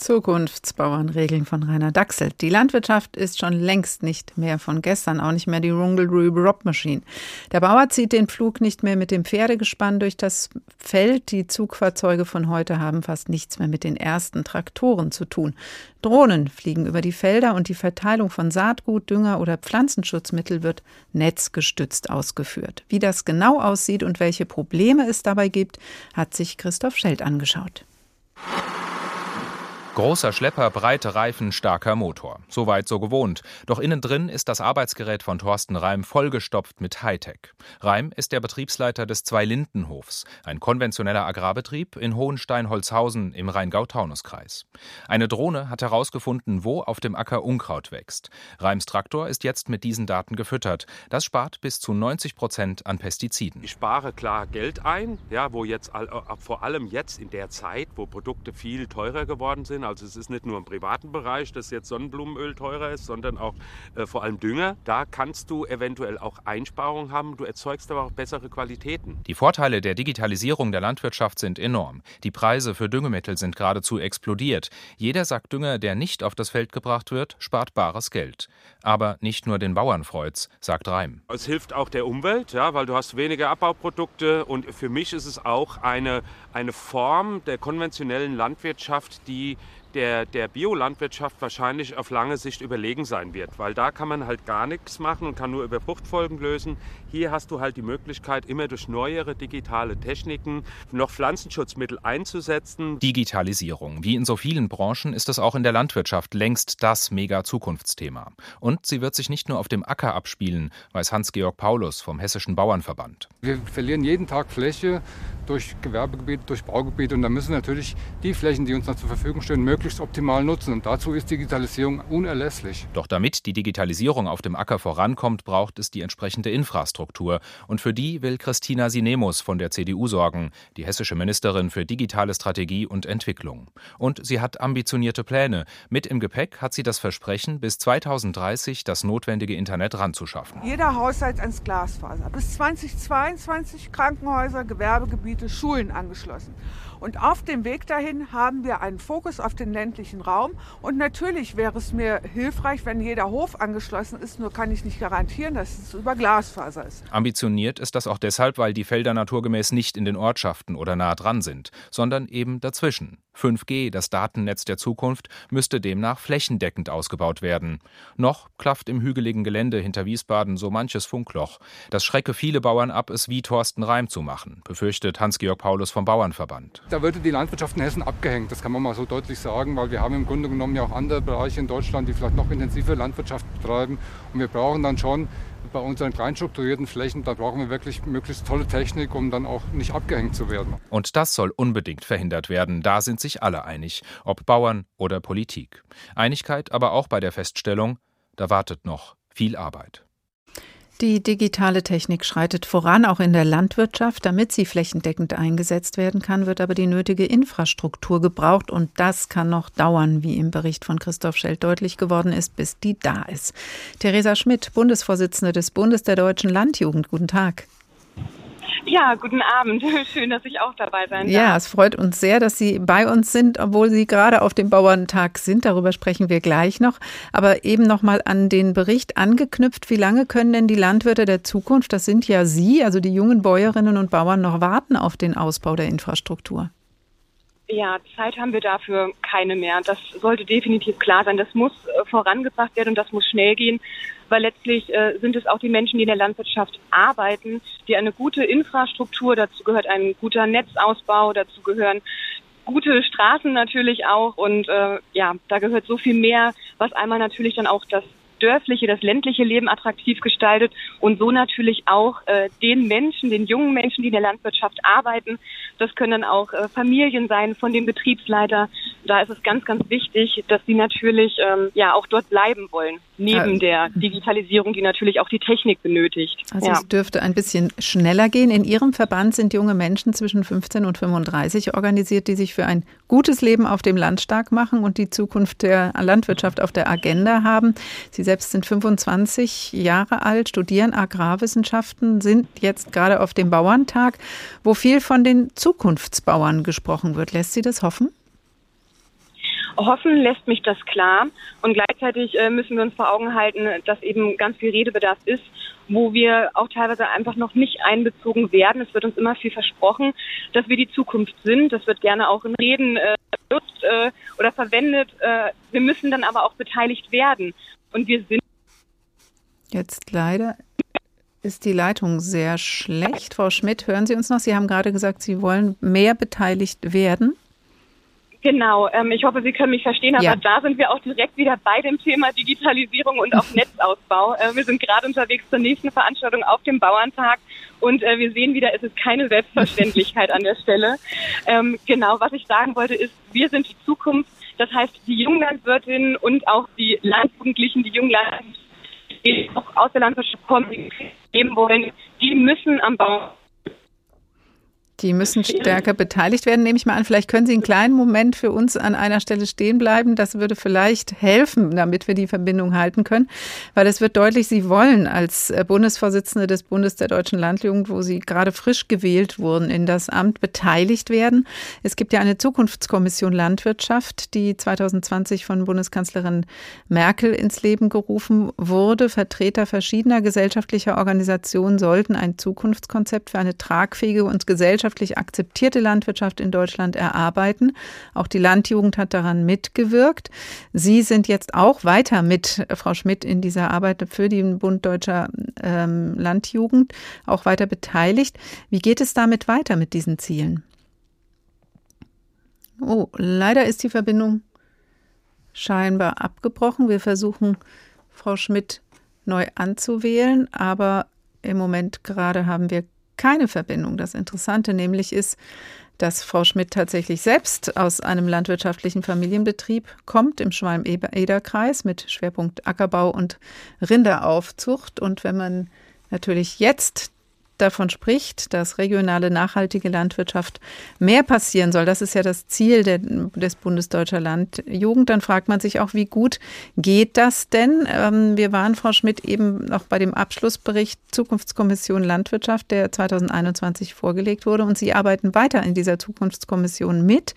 Zukunftsbauernregeln von Rainer Dachsel. Die Landwirtschaft ist schon längst nicht mehr von gestern, auch nicht mehr die Rungle Machine. Der Bauer zieht den Flug nicht mehr mit dem Pferdegespann durch das Feld. Die Zugfahrzeuge von heute haben fast nichts mehr mit den ersten Traktoren zu tun. Drohnen fliegen über die Felder und die Verteilung von Saatgut, Dünger oder Pflanzenschutzmittel wird netzgestützt ausgeführt. Wie das genau aussieht und welche Probleme es dabei gibt, hat sich Christoph Schelt angeschaut. Großer Schlepper, breite Reifen, starker Motor. Soweit so gewohnt. Doch innen drin ist das Arbeitsgerät von Thorsten Reim vollgestopft mit Hightech. Reim ist der Betriebsleiter des Zwei-Linden-Hofs, ein konventioneller Agrarbetrieb in Hohenstein-Holzhausen im Rheingau-Taunus-Kreis. Eine Drohne hat herausgefunden, wo auf dem Acker Unkraut wächst. Reims Traktor ist jetzt mit diesen Daten gefüttert. Das spart bis zu 90 Prozent an Pestiziden. Ich spare klar Geld ein, ja, wo jetzt äh, vor allem jetzt in der Zeit, wo Produkte viel teurer geworden sind Also es ist nicht nur im privaten Bereich, dass jetzt Sonnenblumenöl teurer ist, sondern auch äh, vor allem Dünger. Da kannst du eventuell auch Einsparungen haben. Du erzeugst aber auch bessere Qualitäten. Die Vorteile der Digitalisierung der Landwirtschaft sind enorm. Die Preise für Düngemittel sind geradezu explodiert. Jeder Sack Dünger, der nicht auf das Feld gebracht wird, spart bares Geld. Aber nicht nur den Bauern freut's, sagt Reim. Es hilft auch der Umwelt, ja, weil du hast weniger Abbauprodukte und für mich ist es auch eine, eine Form der konventionellen Landwirtschaft, die der, der Biolandwirtschaft wahrscheinlich auf lange Sicht überlegen sein wird, weil da kann man halt gar nichts machen und kann nur über Fruchtfolgen lösen. Hier hast du halt die Möglichkeit, immer durch neuere digitale Techniken noch Pflanzenschutzmittel einzusetzen. Digitalisierung. Wie in so vielen Branchen ist es auch in der Landwirtschaft längst das Mega-Zukunftsthema. Und sie wird sich nicht nur auf dem Acker abspielen, weiß Hans-Georg Paulus vom Hessischen Bauernverband. Wir verlieren jeden Tag Fläche durch Gewerbegebiet, durch Baugebiet und da müssen natürlich die Flächen, die uns noch zur Verfügung stehen, möglichst optimal nutzen. Und dazu ist Digitalisierung unerlässlich. Doch damit die Digitalisierung auf dem Acker vorankommt, braucht es die entsprechende Infrastruktur. Und für die will Christina Sinemus von der CDU sorgen, die hessische Ministerin für digitale Strategie und Entwicklung. Und sie hat ambitionierte Pläne. Mit im Gepäck hat sie das Versprechen, bis 2030 das notwendige Internet ranzuschaffen. Jeder Haushalt ans Glasfaser. Bis 2022 Krankenhäuser, Gewerbegebiete, Schulen angeschlossen. Und auf dem Weg dahin haben wir einen Fokus auf den ländlichen Raum. Und natürlich wäre es mir hilfreich, wenn jeder Hof angeschlossen ist. Nur kann ich nicht garantieren, dass es über Glasfaser ist. Ambitioniert ist das auch deshalb, weil die Felder naturgemäß nicht in den Ortschaften oder nah dran sind, sondern eben dazwischen. 5G, das Datennetz der Zukunft, müsste demnach flächendeckend ausgebaut werden. Noch klafft im hügeligen Gelände hinter Wiesbaden so manches Funkloch. Das schrecke viele Bauern ab, es wie Thorsten Reim zu machen, befürchtet Hans-Georg Paulus vom Bauernverband. Da würde die Landwirtschaft in Hessen abgehängt, das kann man mal so deutlich sagen, weil wir haben im Grunde genommen ja auch andere Bereiche in Deutschland, die vielleicht noch intensiver Landwirtschaft betreiben. Und wir brauchen dann schon bei unseren kleinstrukturierten Flächen, da brauchen wir wirklich möglichst tolle Technik, um dann auch nicht abgehängt zu werden. Und das soll unbedingt verhindert werden. Da sind sich alle einig, ob Bauern oder Politik. Einigkeit aber auch bei der Feststellung, da wartet noch viel Arbeit. Die digitale Technik schreitet voran, auch in der Landwirtschaft. Damit sie flächendeckend eingesetzt werden kann, wird aber die nötige Infrastruktur gebraucht. Und das kann noch dauern, wie im Bericht von Christoph Schell deutlich geworden ist, bis die da ist. Theresa Schmidt, Bundesvorsitzende des Bundes der Deutschen Landjugend. Guten Tag. Ja, guten Abend. Schön, dass ich auch dabei sein darf. Ja, es freut uns sehr, dass Sie bei uns sind, obwohl Sie gerade auf dem Bauerntag sind. Darüber sprechen wir gleich noch. Aber eben noch mal an den Bericht angeknüpft. Wie lange können denn die Landwirte der Zukunft, das sind ja Sie, also die jungen Bäuerinnen und Bauern, noch warten auf den Ausbau der Infrastruktur? Ja, Zeit haben wir dafür keine mehr. Das sollte definitiv klar sein. Das muss äh, vorangebracht werden und das muss schnell gehen, weil letztlich äh, sind es auch die Menschen, die in der Landwirtschaft arbeiten, die eine gute Infrastruktur, dazu gehört ein guter Netzausbau, dazu gehören gute Straßen natürlich auch und äh, ja, da gehört so viel mehr, was einmal natürlich dann auch das dörfliche, das ländliche Leben attraktiv gestaltet und so natürlich auch äh, den Menschen, den jungen Menschen, die in der Landwirtschaft arbeiten. Das können dann auch äh, Familien sein von dem Betriebsleiter. Da ist es ganz, ganz wichtig, dass sie natürlich ähm, ja auch dort bleiben wollen, neben ja. der Digitalisierung, die natürlich auch die Technik benötigt. Also ja. es dürfte ein bisschen schneller gehen. In Ihrem Verband sind junge Menschen zwischen 15 und 35 organisiert, die sich für ein gutes Leben auf dem Land stark machen und die Zukunft der Landwirtschaft auf der Agenda haben. Sie selbst sind 25 Jahre alt, studieren Agrarwissenschaften, sind jetzt gerade auf dem Bauerntag, wo viel von den Zukunftsbauern gesprochen wird. Lässt Sie das hoffen? Hoffen lässt mich das klar und gleichzeitig äh, müssen wir uns vor Augen halten, dass eben ganz viel Redebedarf ist, wo wir auch teilweise einfach noch nicht einbezogen werden. Es wird uns immer viel versprochen, dass wir die Zukunft sind. Das wird gerne auch in Reden äh, äh, oder verwendet. Äh, wir müssen dann aber auch beteiligt werden und wir sind Jetzt leider ist die Leitung sehr schlecht. Frau Schmidt, hören Sie uns noch? Sie haben gerade gesagt, Sie wollen mehr beteiligt werden. Genau, ähm, ich hoffe, Sie können mich verstehen, aber Ja. da sind wir auch direkt wieder bei dem Thema Digitalisierung und auch Netzausbau. Äh, wir sind gerade unterwegs zur nächsten Veranstaltung auf dem Bauerntag und äh, wir sehen wieder, es ist keine Selbstverständlichkeit an der Stelle. Ähm, genau, was ich sagen wollte ist, wir sind die Zukunft. Das heißt, die Junglandwirtinnen und auch die Landjugendlichen, die Junglandwirte, die auch aus der Landwirtschaft kommen, die leben wollen, die müssen am Bau Die müssen stärker beteiligt werden, nehme ich mal an. Vielleicht können Sie einen kleinen Moment für uns an einer Stelle stehen bleiben. Das würde vielleicht helfen, damit wir die Verbindung halten können. Weil es wird deutlich, Sie wollen als äh, Bundesvorsitzende des Bundes der Deutschen Landjugend, wo Sie gerade frisch gewählt wurden, in das Amt beteiligt werden. Es gibt ja eine Zukunftskommission Landwirtschaft, die 2020 von Bundeskanzlerin Merkel ins Leben gerufen wurde. Vertreter verschiedener gesellschaftlicher Organisationen sollten ein Zukunftskonzept für eine tragfähige und gesellschaftliche gesellschaftlich akzeptierte Landwirtschaft in Deutschland erarbeiten. Auch die Landjugend hat daran mitgewirkt. Sie sind jetzt auch weiter mit, Frau Schmidt, in dieser Arbeit für den Bund Deutscher ähm, Landjugend auch weiter beteiligt. Wie geht es damit weiter mit diesen Zielen? Oh, leider ist die Verbindung scheinbar abgebrochen. Wir versuchen, Frau Schmidt neu anzuwählen, aber im Moment gerade haben wir keine Verbindung. Das Interessante nämlich ist, dass Frau Schmidt tatsächlich selbst aus einem landwirtschaftlichen Familienbetrieb kommt im Schwalm-Eder-Kreis mit Schwerpunkt Ackerbau und Rinderaufzucht. Und wenn man natürlich jetzt davon spricht, dass regionale nachhaltige Landwirtschaft mehr passieren soll, das ist ja das Ziel der, des Bundesdeutscher Landjugend, dann fragt man sich auch, wie gut geht das denn? Ähm, wir waren, Frau Schmidt, eben noch bei dem Abschlussbericht Zukunftskommission Landwirtschaft, der 2021 vorgelegt wurde und Sie arbeiten weiter in dieser Zukunftskommission mit.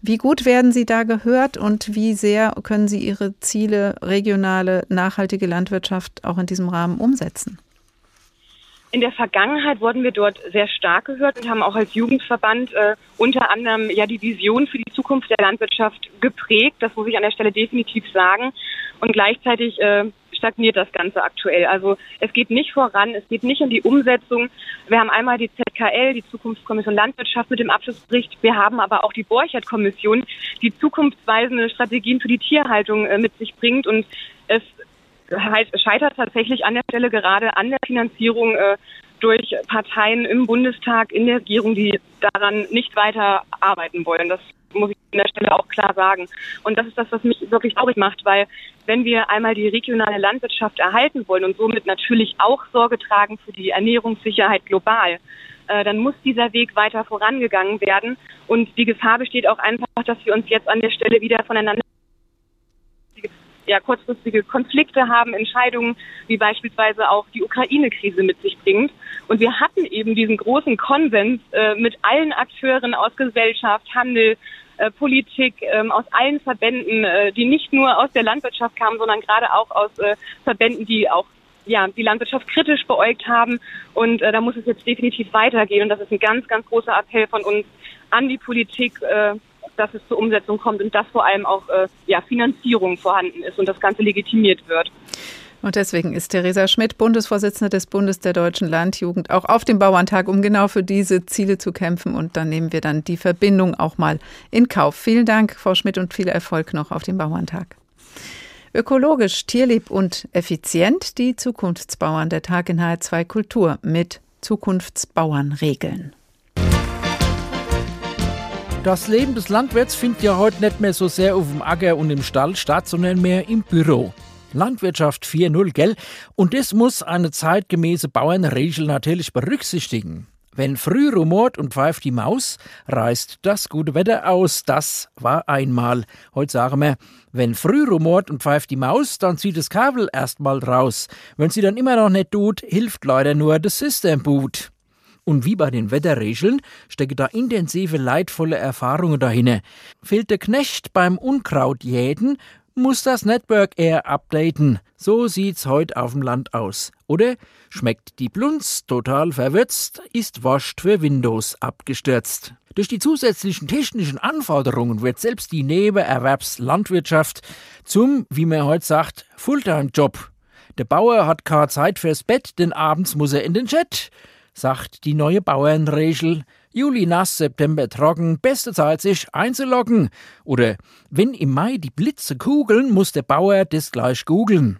Wie gut werden Sie da gehört und wie sehr können Sie Ihre Ziele regionale nachhaltige Landwirtschaft auch in diesem Rahmen umsetzen? In der Vergangenheit wurden wir dort sehr stark gehört und haben auch als Jugendverband äh, unter anderem ja die Vision für die Zukunft der Landwirtschaft geprägt. Das muss ich an der Stelle definitiv sagen. Und gleichzeitig äh, stagniert das Ganze aktuell. Also es geht nicht voran, es geht nicht in die Umsetzung. Wir haben einmal die ZKL, die Zukunftskommission Landwirtschaft mit dem Abschlussbericht. Wir haben aber auch die Borchert-Kommission, die zukunftsweisende Strategien für die Tierhaltung äh, mit sich bringt. Und es scheitert tatsächlich an der Stelle gerade an der Finanzierung äh, durch Parteien im Bundestag, in der Regierung, die daran nicht weiter arbeiten wollen. Das muss ich an der Stelle auch klar sagen. Und das ist das, was mich wirklich traurig macht, weil wenn wir einmal die regionale Landwirtschaft erhalten wollen und somit natürlich auch Sorge tragen für die Ernährungssicherheit global, äh, dann muss dieser Weg weiter vorangegangen werden. Und die Gefahr besteht auch einfach, dass wir uns jetzt an der Stelle wieder voneinander ja, kurzfristige Konflikte haben, Entscheidungen, wie beispielsweise auch die Ukraine-Krise mit sich bringt. Und wir hatten eben diesen großen Konsens äh, mit allen Akteuren aus Gesellschaft, Handel, äh, Politik, ähm, aus allen Verbänden, äh, die nicht nur aus der Landwirtschaft kamen, sondern gerade auch aus äh, Verbänden, die auch ja, die Landwirtschaft kritisch beäugt haben. Und äh, da muss es jetzt definitiv weitergehen. Und das ist ein ganz, ganz großer Appell von uns an die Politik, äh, dass es zur Umsetzung kommt und dass vor allem auch äh, ja, Finanzierung vorhanden ist und das Ganze legitimiert wird. Und deswegen ist Theresa Schmidt, Bundesvorsitzende des Bundes der Deutschen Landjugend, auch auf dem Bauerntag, um genau für diese Ziele zu kämpfen. Und dann nehmen wir dann die Verbindung auch mal in Kauf. Vielen Dank, Frau Schmidt, und viel Erfolg noch auf dem Bauerntag. Ökologisch, tierlieb und effizient die Zukunftsbauern der Tag in HR2 Kultur mit Zukunftsbauernregeln. Das Leben des Landwirts findet ja heute nicht mehr so sehr auf dem Acker und im Stall statt, sondern mehr im Büro. Landwirtschaft 4.0, gell? Und das muss eine zeitgemäße Bauernregel natürlich berücksichtigen. Wenn früh rumort und pfeift die Maus, reißt das gute Wetter aus. Das war einmal. Heute sagen wir, wenn früh rumort und pfeift die Maus, dann zieht das Kabel erstmal raus. Wenn sie dann immer noch nicht tut, hilft leider nur das System Boot. Und wie bei den Wetterregeln stecken da intensive, leidvolle Erfahrungen dahinter. Fehlt der Knecht beim Unkrautjäden, muss das Network eher updaten. So sieht's heute auf dem Land aus. Oder schmeckt die Blunz total verwürzt, ist wascht für Windows abgestürzt. Durch die zusätzlichen technischen Anforderungen wird selbst die Nebenerwerbslandwirtschaft zum, wie man heute sagt, Fulltime-Job. Der Bauer hat keine Zeit fürs Bett, denn abends muss er in den Chat sagt die neue Bauernregel. Juli nass, September trocken, beste Zeit sich einzuloggen. Oder wenn im Mai die Blitze kugeln, muss der Bauer das gleich googeln.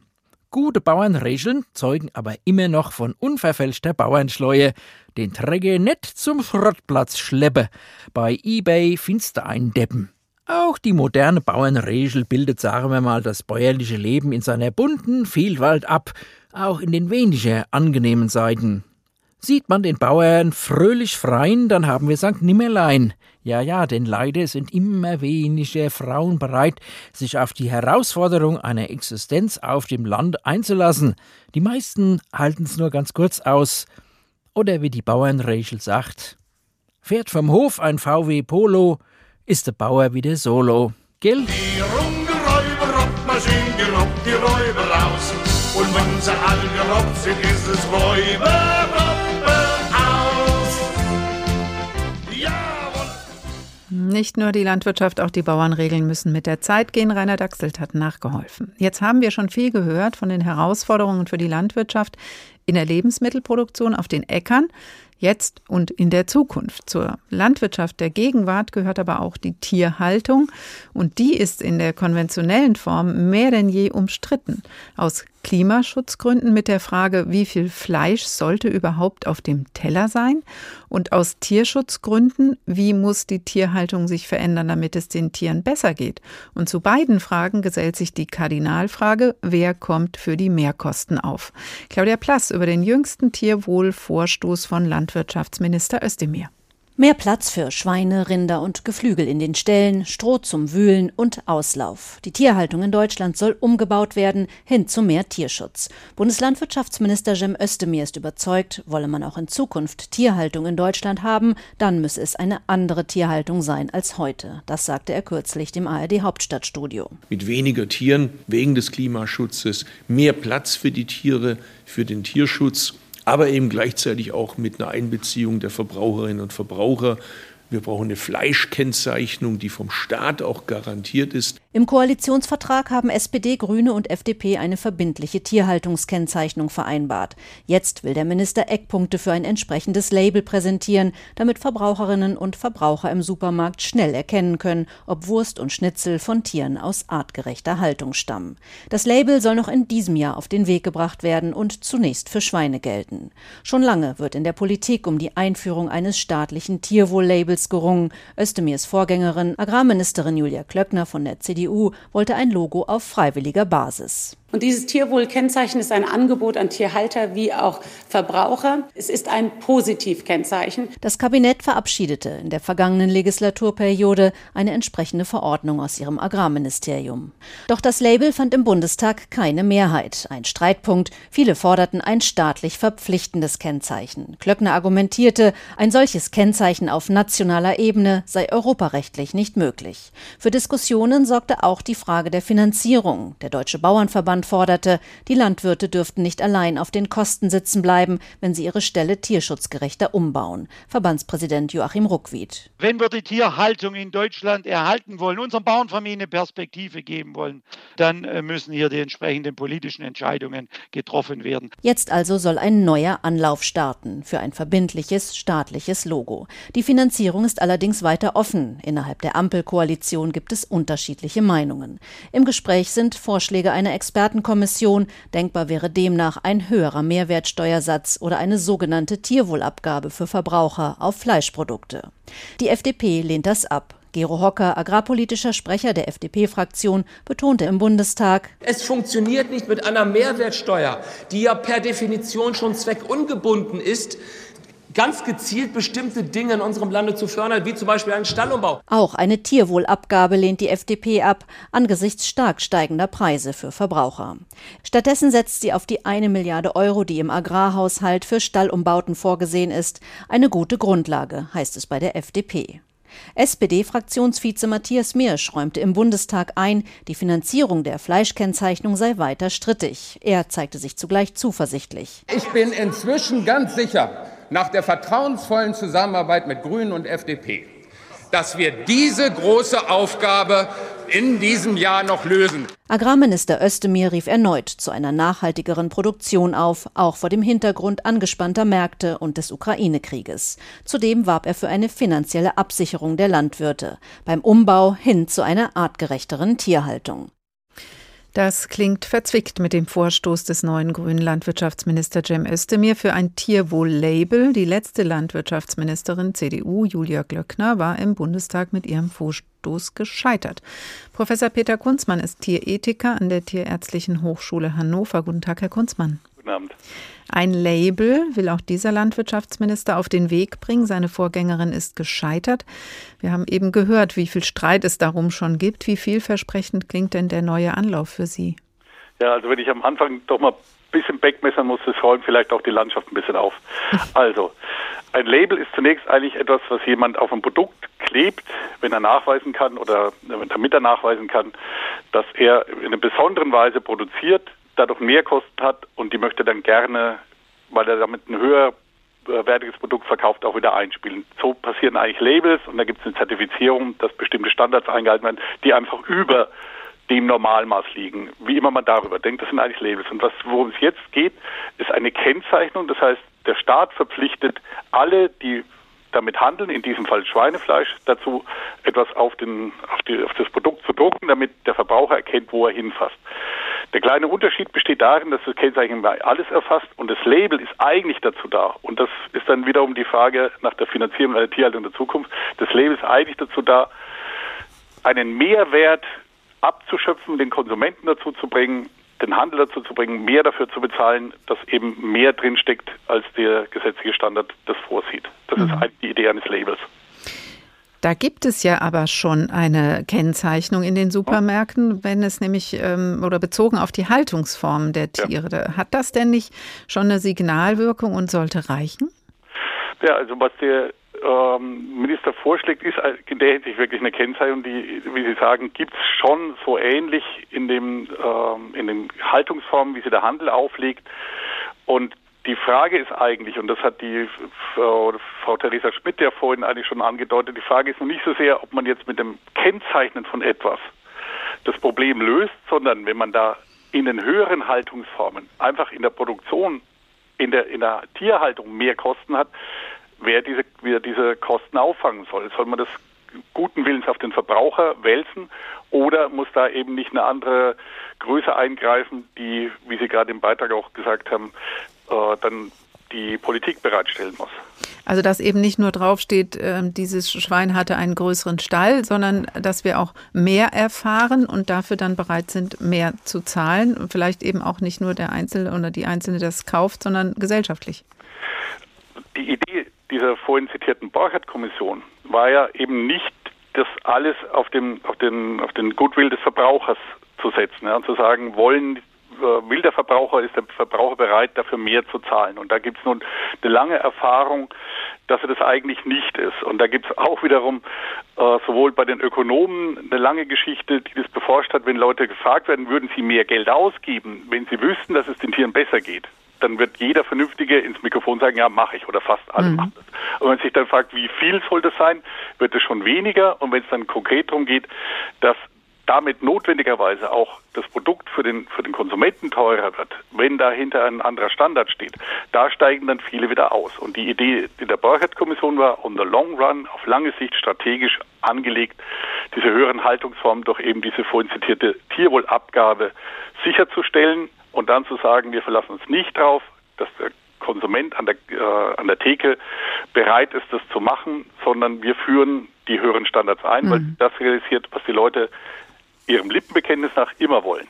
Gute Bauernregeln zeugen aber immer noch von unverfälschter Bauernschleue. Den Träger nicht zum Schrottplatz schleppe. Bei eBay findest du einen Deppen. Auch die moderne Bauernregel bildet, sagen wir mal, das bäuerliche Leben in seiner bunten Vielfalt ab, auch in den weniger angenehmen Seiten. Sieht man den Bauern fröhlich freien, dann haben wir St. Nimmerlein. Ja, ja, denn leider sind immer weniger Frauen bereit, sich auf die Herausforderung einer Existenz auf dem Land einzulassen. Die meisten halten es nur ganz kurz aus. Oder wie die Bauernregel sagt, fährt vom Hof ein VW Polo, ist der Bauer wieder solo. Gell? Die Rungeräuber, Maschinen, gerobbt die Räuber raus. Und wenn sie alle gerobbt sind, ist es Räuber, Nicht nur die Landwirtschaft, auch die Bauernregeln müssen mit der Zeit gehen. Rainer Dachselt hat nachgeholfen. Jetzt haben wir schon viel gehört von den Herausforderungen für die Landwirtschaft in der Lebensmittelproduktion auf den Äckern jetzt und in der Zukunft. Zur Landwirtschaft der Gegenwart gehört aber auch die Tierhaltung und die ist in der konventionellen Form mehr denn je umstritten. Aus Klimaschutzgründen mit der Frage, wie viel Fleisch sollte überhaupt auf dem Teller sein? Und aus Tierschutzgründen, wie muss die Tierhaltung sich verändern, damit es den Tieren besser geht? Und zu beiden Fragen gesellt sich die Kardinalfrage, wer kommt für die Mehrkosten auf? Claudia Plass über den jüngsten Tierwohlvorstoß von Landwirtschaftsminister Özdemir. Mehr Platz für Schweine, Rinder und Geflügel in den Ställen, Stroh zum Wühlen und Auslauf. Die Tierhaltung in Deutschland soll umgebaut werden hin zu mehr Tierschutz. Bundeslandwirtschaftsminister Cem Özdemir ist überzeugt, wolle man auch in Zukunft Tierhaltung in Deutschland haben, dann müsse es eine andere Tierhaltung sein als heute. Das sagte er kürzlich dem ARD Hauptstadtstudio. Mit weniger Tieren wegen des Klimaschutzes, mehr Platz für die Tiere, für den Tierschutz aber eben gleichzeitig auch mit einer Einbeziehung der Verbraucherinnen und Verbraucher. Wir brauchen eine Fleischkennzeichnung, die vom Staat auch garantiert ist. Im Koalitionsvertrag haben SPD, Grüne und FDP eine verbindliche Tierhaltungskennzeichnung vereinbart. Jetzt will der Minister Eckpunkte für ein entsprechendes Label präsentieren, damit Verbraucherinnen und Verbraucher im Supermarkt schnell erkennen können, ob Wurst und Schnitzel von Tieren aus artgerechter Haltung stammen. Das Label soll noch in diesem Jahr auf den Weg gebracht werden und zunächst für Schweine gelten. Schon lange wird in der Politik um die Einführung eines staatlichen Tierwohl-Labels gerungen. Özdemirs Vorgängerin, Agrarministerin Julia Klöckner von der CDU CDU wollte ein Logo auf freiwilliger Basis. Und dieses Tierwohlkennzeichen ist ein Angebot an Tierhalter wie auch Verbraucher. Es ist ein Positivkennzeichen. Das Kabinett verabschiedete in der vergangenen Legislaturperiode eine entsprechende Verordnung aus ihrem Agrarministerium. Doch das Label fand im Bundestag keine Mehrheit. Ein Streitpunkt. Viele forderten ein staatlich verpflichtendes Kennzeichen. Klöckner argumentierte, ein solches Kennzeichen auf nationaler Ebene sei europarechtlich nicht möglich. Für Diskussionen sorgte auch die Frage der Finanzierung. Der Deutsche Bauernverband Bauernverband forderte, die Landwirte dürften nicht allein auf den Kosten sitzen bleiben, wenn sie ihre Ställe tierschutzgerechter umbauen. Verbandspräsident Joachim Ruckwied. Wenn wir die Tierhaltung in Deutschland erhalten wollen, unseren Bauernfamilien eine Perspektive geben wollen, dann äh, müssen hier die entsprechenden politischen Entscheidungen getroffen werden. Jetzt also soll ein neuer Anlauf starten für ein verbindliches staatliches Logo. Die Finanzierung ist allerdings weiter offen. Innerhalb der Ampelkoalition gibt es unterschiedliche Meinungen. Im Gespräch sind Vorschläge einer Experten Expertenkommission. Denkbar wäre demnach ein höherer Mehrwertsteuersatz oder eine sogenannte Tierwohlabgabe für Verbraucher auf Fleischprodukte. Die FDP lehnt das ab. Gero Hocker, agrarpolitischer Sprecher der FDP-Fraktion, betonte im Bundestag, es funktioniert nicht mit einer Mehrwertsteuer, die ja per Definition schon zweckungebunden ist, ganz gezielt bestimmte Dinge in unserem Lande zu fördern, wie zum Beispiel einen Stallumbau. Auch eine Tierwohlabgabe lehnt die FDP ab, angesichts stark steigender Preise für Verbraucher. Stattdessen setzt sie auf die eine Milliarde Euro, die im Agrarhaushalt für Stallumbauten vorgesehen ist. Eine gute Grundlage, heißt es bei der FDP. SPD-Fraktionsvize Matthias Mirsch räumte im Bundestag ein, die Finanzierung der Fleischkennzeichnung sei weiter strittig. Er zeigte sich zugleich zuversichtlich. Ich bin inzwischen ganz sicher, nach der vertrauensvollen Zusammenarbeit mit Grünen und FDP, dass wir diese große Aufgabe in diesem Jahr noch lösen. Agrarminister Özdemir rief erneut zu einer nachhaltigeren Produktion auf, auch vor dem Hintergrund angespannter Märkte und des Ukraine-Krieges. Zudem warb er für eine finanzielle Absicherung der Landwirte beim Umbau hin zu einer artgerechteren Tierhaltung. Das klingt verzwickt mit dem Vorstoß des neuen grünen Landwirtschaftsminister Cem Özdemir für ein Tierwohl-Label. Die letzte Landwirtschaftsministerin CDU, Julia Glöckner, war im Bundestag mit ihrem Vorstoß gescheitert. Professor Peter Kunzmann ist Tierethiker an der Tierärztlichen Hochschule Hannover. Guten Tag, Herr Kunzmann. Guten Abend. Ein Label will auch dieser Landwirtschaftsminister auf den Weg bringen. Seine Vorgängerin ist gescheitert. Wir haben eben gehört, wie viel Streit es darum schon gibt. Wie vielversprechend klingt denn der neue Anlauf für Sie? Ja, also wenn ich am Anfang doch mal ein bisschen wegmessern muss, das räumt vielleicht auch die Landschaft ein bisschen auf. Also, ein Label ist zunächst eigentlich etwas, was jemand auf ein Produkt klebt, wenn er nachweisen kann oder damit er nachweisen kann, dass er in einer besonderen Weise produziert, dadurch mehr Kosten hat und die möchte dann gerne, weil er damit ein höherwertiges Produkt verkauft, auch wieder einspielen. So passieren eigentlich Labels und da gibt es eine Zertifizierung, dass bestimmte Standards eingehalten werden, die einfach über dem Normalmaß liegen. Wie immer man darüber denkt, das sind eigentlich Labels. Und was, worum es jetzt geht, ist eine Kennzeichnung. Das heißt, der Staat verpflichtet alle, die damit handeln, in diesem Fall Schweinefleisch, dazu etwas auf, den, auf, die, auf das Produkt zu drucken, damit der Verbraucher erkennt, wo er hinfasst. Der kleine Unterschied besteht darin, dass das Kennzeichen alles erfasst und das Label ist eigentlich dazu da. Und das ist dann wiederum die Frage nach der Finanzierung einer Tierhaltung der Zukunft. Das Label ist eigentlich dazu da, einen Mehrwert abzuschöpfen, den Konsumenten dazu zu bringen, den Handel dazu zu bringen, mehr dafür zu bezahlen, dass eben mehr drinsteckt, als der gesetzliche Standard das vorsieht. Das mhm. ist halt die Idee eines Labels. Da gibt es ja aber schon eine Kennzeichnung in den Supermärkten, wenn es nämlich ähm, oder bezogen auf die Haltungsform der Tiere. Ja. Hat das denn nicht schon eine Signalwirkung und sollte reichen? Ja, also was der ähm, Minister vorschlägt, ist in der Hinsicht wirklich eine Kennzeichnung, die, wie Sie sagen, gibt es schon so ähnlich in dem ähm, in den Haltungsformen, wie sie der Handel auflegt. Und die Frage ist eigentlich, und das hat die Frau, Frau Theresa Schmidt ja vorhin eigentlich schon angedeutet, die Frage ist noch nicht so sehr, ob man jetzt mit dem Kennzeichnen von etwas das Problem löst, sondern wenn man da in den höheren Haltungsformen einfach in der Produktion, in der, in der Tierhaltung mehr Kosten hat, wer diese, wer diese Kosten auffangen soll. Soll man das guten Willens auf den Verbraucher wälzen oder muss da eben nicht eine andere Größe eingreifen, die, wie Sie gerade im Beitrag auch gesagt haben, äh, dann die Politik bereitstellen muss. Also dass eben nicht nur draufsteht, äh, dieses Schwein hatte einen größeren Stall, sondern dass wir auch mehr erfahren und dafür dann bereit sind, mehr zu zahlen. Und vielleicht eben auch nicht nur der Einzelne oder die Einzelne das kauft, sondern gesellschaftlich. Die Idee dieser vorhin zitierten Borchert-Kommission war ja eben nicht, das alles auf, dem, auf, den, auf den Goodwill des Verbrauchers zu setzen ja, und zu sagen, wollen äh, will der Verbraucher, ist der Verbraucher bereit, dafür mehr zu zahlen. Und da gibt es nun eine lange Erfahrung, dass er das eigentlich nicht ist. Und da gibt es auch wiederum äh, sowohl bei den Ökonomen eine lange Geschichte, die das beforscht hat, wenn Leute gefragt werden, würden sie mehr Geld ausgeben, wenn sie wüssten, dass es den Tieren besser geht dann wird jeder Vernünftige ins Mikrofon sagen, ja, mache ich oder fast alle mhm. machen das. Und wenn man sich dann fragt, wie viel soll das sein, wird es schon weniger. Und wenn es dann konkret darum geht, dass damit notwendigerweise auch das Produkt für den, für den Konsumenten teurer wird, wenn dahinter ein anderer Standard steht, da steigen dann viele wieder aus. Und die Idee in der Borchert-Kommission war, on the long run, auf lange Sicht strategisch angelegt, diese höheren Haltungsformen durch eben diese vorhin zitierte Tierwohlabgabe sicherzustellen und dann zu sagen, wir verlassen uns nicht drauf, dass der Konsument an der, äh, an der Theke bereit ist, das zu machen, sondern wir führen die höheren Standards ein, mhm. weil das realisiert, was die Leute ihrem Lippenbekenntnis nach immer wollen.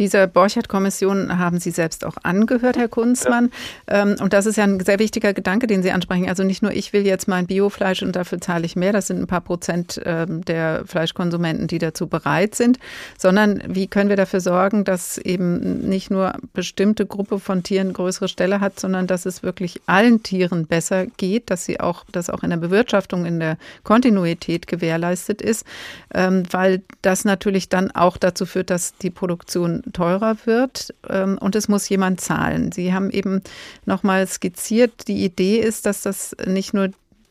Dieser Borchert-Kommission haben Sie selbst auch angehört, Herr Kunzmann. Ja. Ähm, und das ist ja ein sehr wichtiger Gedanke, den Sie ansprechen. Also nicht nur ich will jetzt mein Biofleisch und dafür zahle ich mehr, das sind ein paar Prozent ähm, der Fleischkonsumenten, die dazu bereit sind, sondern wie können wir dafür sorgen, dass eben nicht nur bestimmte Gruppe von Tieren größere Stelle hat, sondern dass es wirklich allen Tieren besser geht, dass sie auch, dass auch in der Bewirtschaftung, in der Kontinuität gewährleistet ist, ähm, weil das natürlich dann auch dazu führt, dass die Produktion teurer wird ähm, und es muss jemand zahlen. Sie haben eben nochmal skizziert, die Idee ist, dass das nicht nur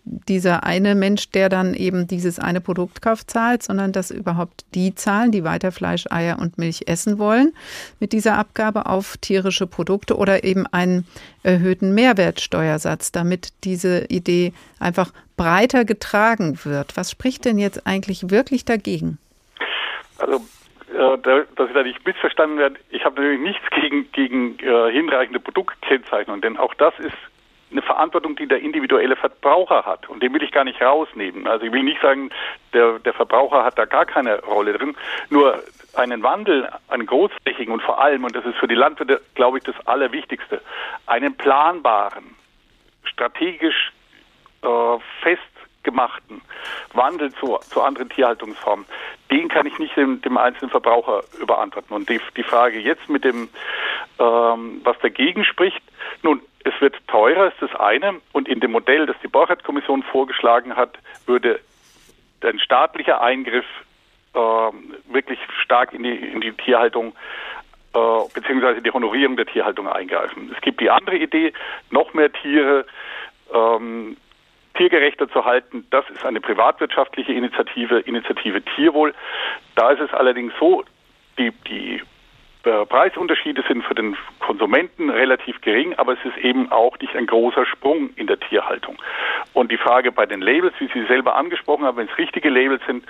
dieser eine Mensch, der dann eben dieses eine Produkt kauft, zahlt, sondern dass überhaupt die zahlen, die weiter Fleisch, Eier und Milch essen wollen, mit dieser Abgabe auf tierische Produkte oder eben einen erhöhten Mehrwertsteuersatz, damit diese Idee einfach breiter getragen wird. Was spricht denn jetzt eigentlich wirklich dagegen? Also äh, dass ich da nicht missverstanden werde, ich habe natürlich nichts gegen, gegen äh, hinreichende Produktkennzeichnung, denn auch das ist eine Verantwortung, die der individuelle Verbraucher hat. Und den will ich gar nicht rausnehmen. Also ich will nicht sagen, der, der Verbraucher hat da gar keine Rolle drin. Nur einen Wandel, einen großflächigen und vor allem, und das ist für die Landwirte, glaube ich, das Allerwichtigste, einen planbaren, strategisch äh, festgemachten Wandel zu, zu anderen Tierhaltungsformen, den kann ich nicht dem, dem einzelnen Verbraucher überantworten. Und die, die Frage jetzt mit dem, ähm, was dagegen spricht, nun, es wird teurer, ist das eine. Und in dem Modell, das die Borchardt-Kommission vorgeschlagen hat, würde ein staatlicher Eingriff äh, wirklich stark in die, in die Tierhaltung äh, beziehungsweise die Honorierung der Tierhaltung eingreifen. Es gibt die andere Idee, noch mehr Tiere ähm, tiergerechter zu halten. Das ist eine privatwirtschaftliche Initiative, Initiative Tierwohl. Da ist es allerdings so, die, die äh, Preisunterschiede sind für den Konsumenten relativ gering, aber es ist eben auch nicht ein großer Sprung in der Tierhaltung. Und die Frage bei den Labels, wie Sie selber angesprochen haben, wenn es richtige Labels sind,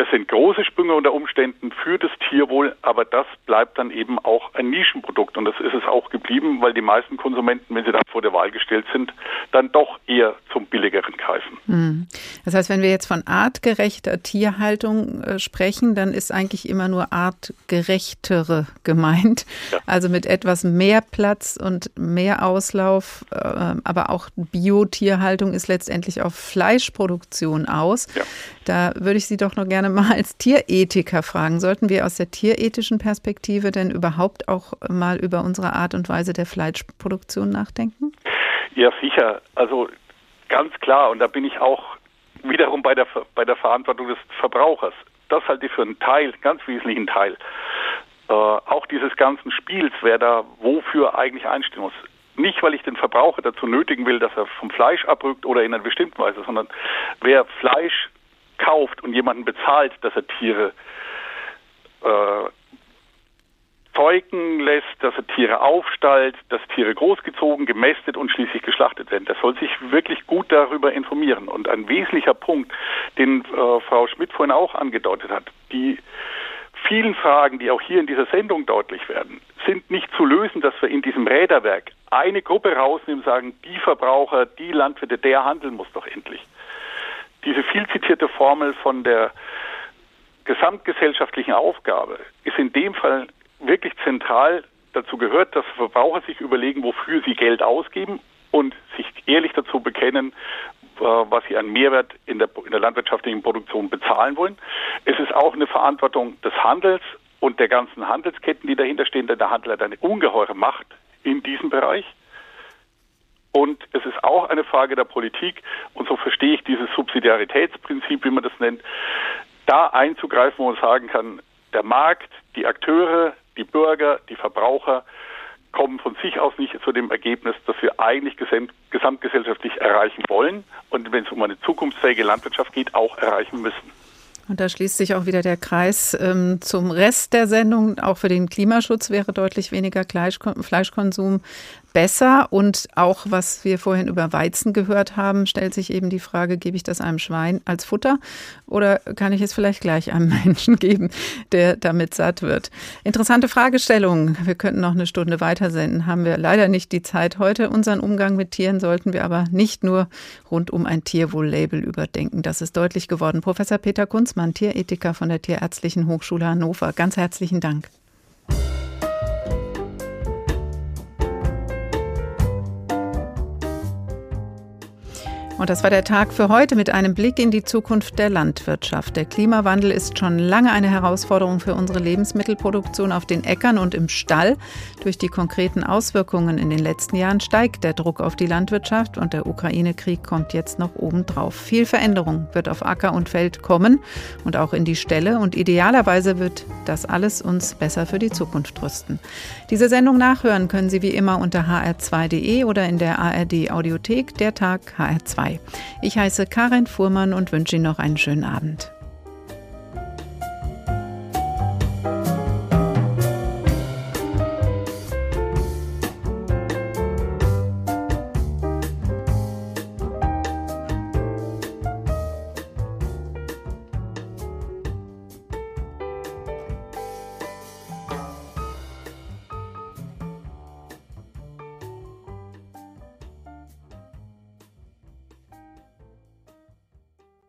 das sind große Sprünge unter Umständen für das Tierwohl, aber das bleibt dann eben auch ein Nischenprodukt und das ist es auch geblieben, weil die meisten Konsumenten, wenn sie dann vor der Wahl gestellt sind, dann doch eher zum billigeren greifen. Hm. Das heißt, wenn wir jetzt von artgerechter Tierhaltung äh, sprechen, dann ist eigentlich immer nur artgerechtere gemeint. Ja. Also mit etwas mehr Platz und mehr Auslauf, äh, aber auch Biotierhaltung ist letztendlich auf Fleischproduktion aus. Ja. Da würde ich Sie doch noch gerne mal als Tierethiker fragen. Sollten wir aus der tierethischen Perspektive denn überhaupt auch mal über unsere Art und Weise der Fleischproduktion nachdenken? Ja, sicher. Also ganz klar. Und da bin ich auch wiederum bei der, bei der Verantwortung des Verbrauchers. Das halte ich für einen Teil, ganz wesentlichen Teil. Äh, auch dieses ganzen Spiels, wer da wofür eigentlich einstehen muss. Nicht, weil ich den Verbraucher dazu nötigen will, dass er vom Fleisch abrückt oder in einer bestimmten Weise, sondern wer Fleisch kauft und jemanden bezahlt, dass er Tiere äh, zeugen lässt, dass er Tiere aufstallt, dass Tiere großgezogen, gemästet und schließlich geschlachtet werden. Der soll sich wirklich gut darüber informieren. Und ein wesentlicher Punkt, den äh, Frau Schmidt vorhin auch angedeutet hat, die vielen Fragen, die auch hier in dieser Sendung deutlich werden, sind nicht zu lösen, dass wir in diesem Räderwerk eine Gruppe rausnehmen und sagen, die Verbraucher, die Landwirte, der handeln muss doch endlich diese viel zitierte Formel von der gesamtgesellschaftlichen Aufgabe ist in dem Fall wirklich zentral. Dazu gehört, dass Verbraucher sich überlegen, wofür sie Geld ausgeben und sich ehrlich dazu bekennen, äh, was sie an Mehrwert in der, in der landwirtschaftlichen Produktion bezahlen wollen. Es ist auch eine Verantwortung des Handels und der ganzen Handelsketten, die dahinter stehen, denn der Handel hat eine ungeheure Macht in diesem Bereich. Und es ist auch eine Frage der Politik, und so verstehe ich dieses Subsidiaritätsprinzip, wie man das nennt, da einzugreifen, wo man sagen kann, der Markt, die Akteure, die Bürger, die Verbraucher kommen von sich aus nicht zu dem Ergebnis, das wir eigentlich gesamtgesellschaftlich erreichen wollen und wenn es um eine zukunftsfähige Landwirtschaft geht, auch erreichen müssen. Und da schließt sich auch wieder der Kreis ähm, zum Rest der Sendung. Auch für den Klimaschutz wäre deutlich weniger Fleischkonsum besser. Und auch, was wir vorhin über Weizen gehört haben, stellt sich eben die Frage, gebe ich das einem Schwein als Futter oder kann ich es vielleicht gleich einem Menschen geben, der damit satt wird? Interessante Fragestellung. Wir könnten noch eine Stunde weitersenden, haben wir leider nicht die Zeit heute. Unseren Umgang mit Tieren sollten wir aber nicht nur rund um ein Tierwohl-Label überdenken. Das ist deutlich geworden. Professor Peter Kunzmann, Tierethiker von der Tierärztlichen Hochschule Hannover. Ganz herzlichen Dank. Und das war der Tag für heute mit einem Blick in die Zukunft der Landwirtschaft. Der Klimawandel ist schon lange eine Herausforderung für unsere Lebensmittelproduktion auf den Äckern und im Stall. Durch die konkreten Auswirkungen in den letzten Jahren steigt der Druck auf die Landwirtschaft und der Ukraine-Krieg kommt jetzt noch obendrauf. Viel Veränderung wird auf Acker und Feld kommen und auch in die Ställe und idealerweise wird das alles uns besser für die Zukunft rüsten. Diese Sendung nachhören können Sie wie immer unter hr2.de oder in der ARD Audiothek, der Tag HR2. Ich heiße Karin Fuhrmann und wünsche Ihnen noch einen schönen Abend.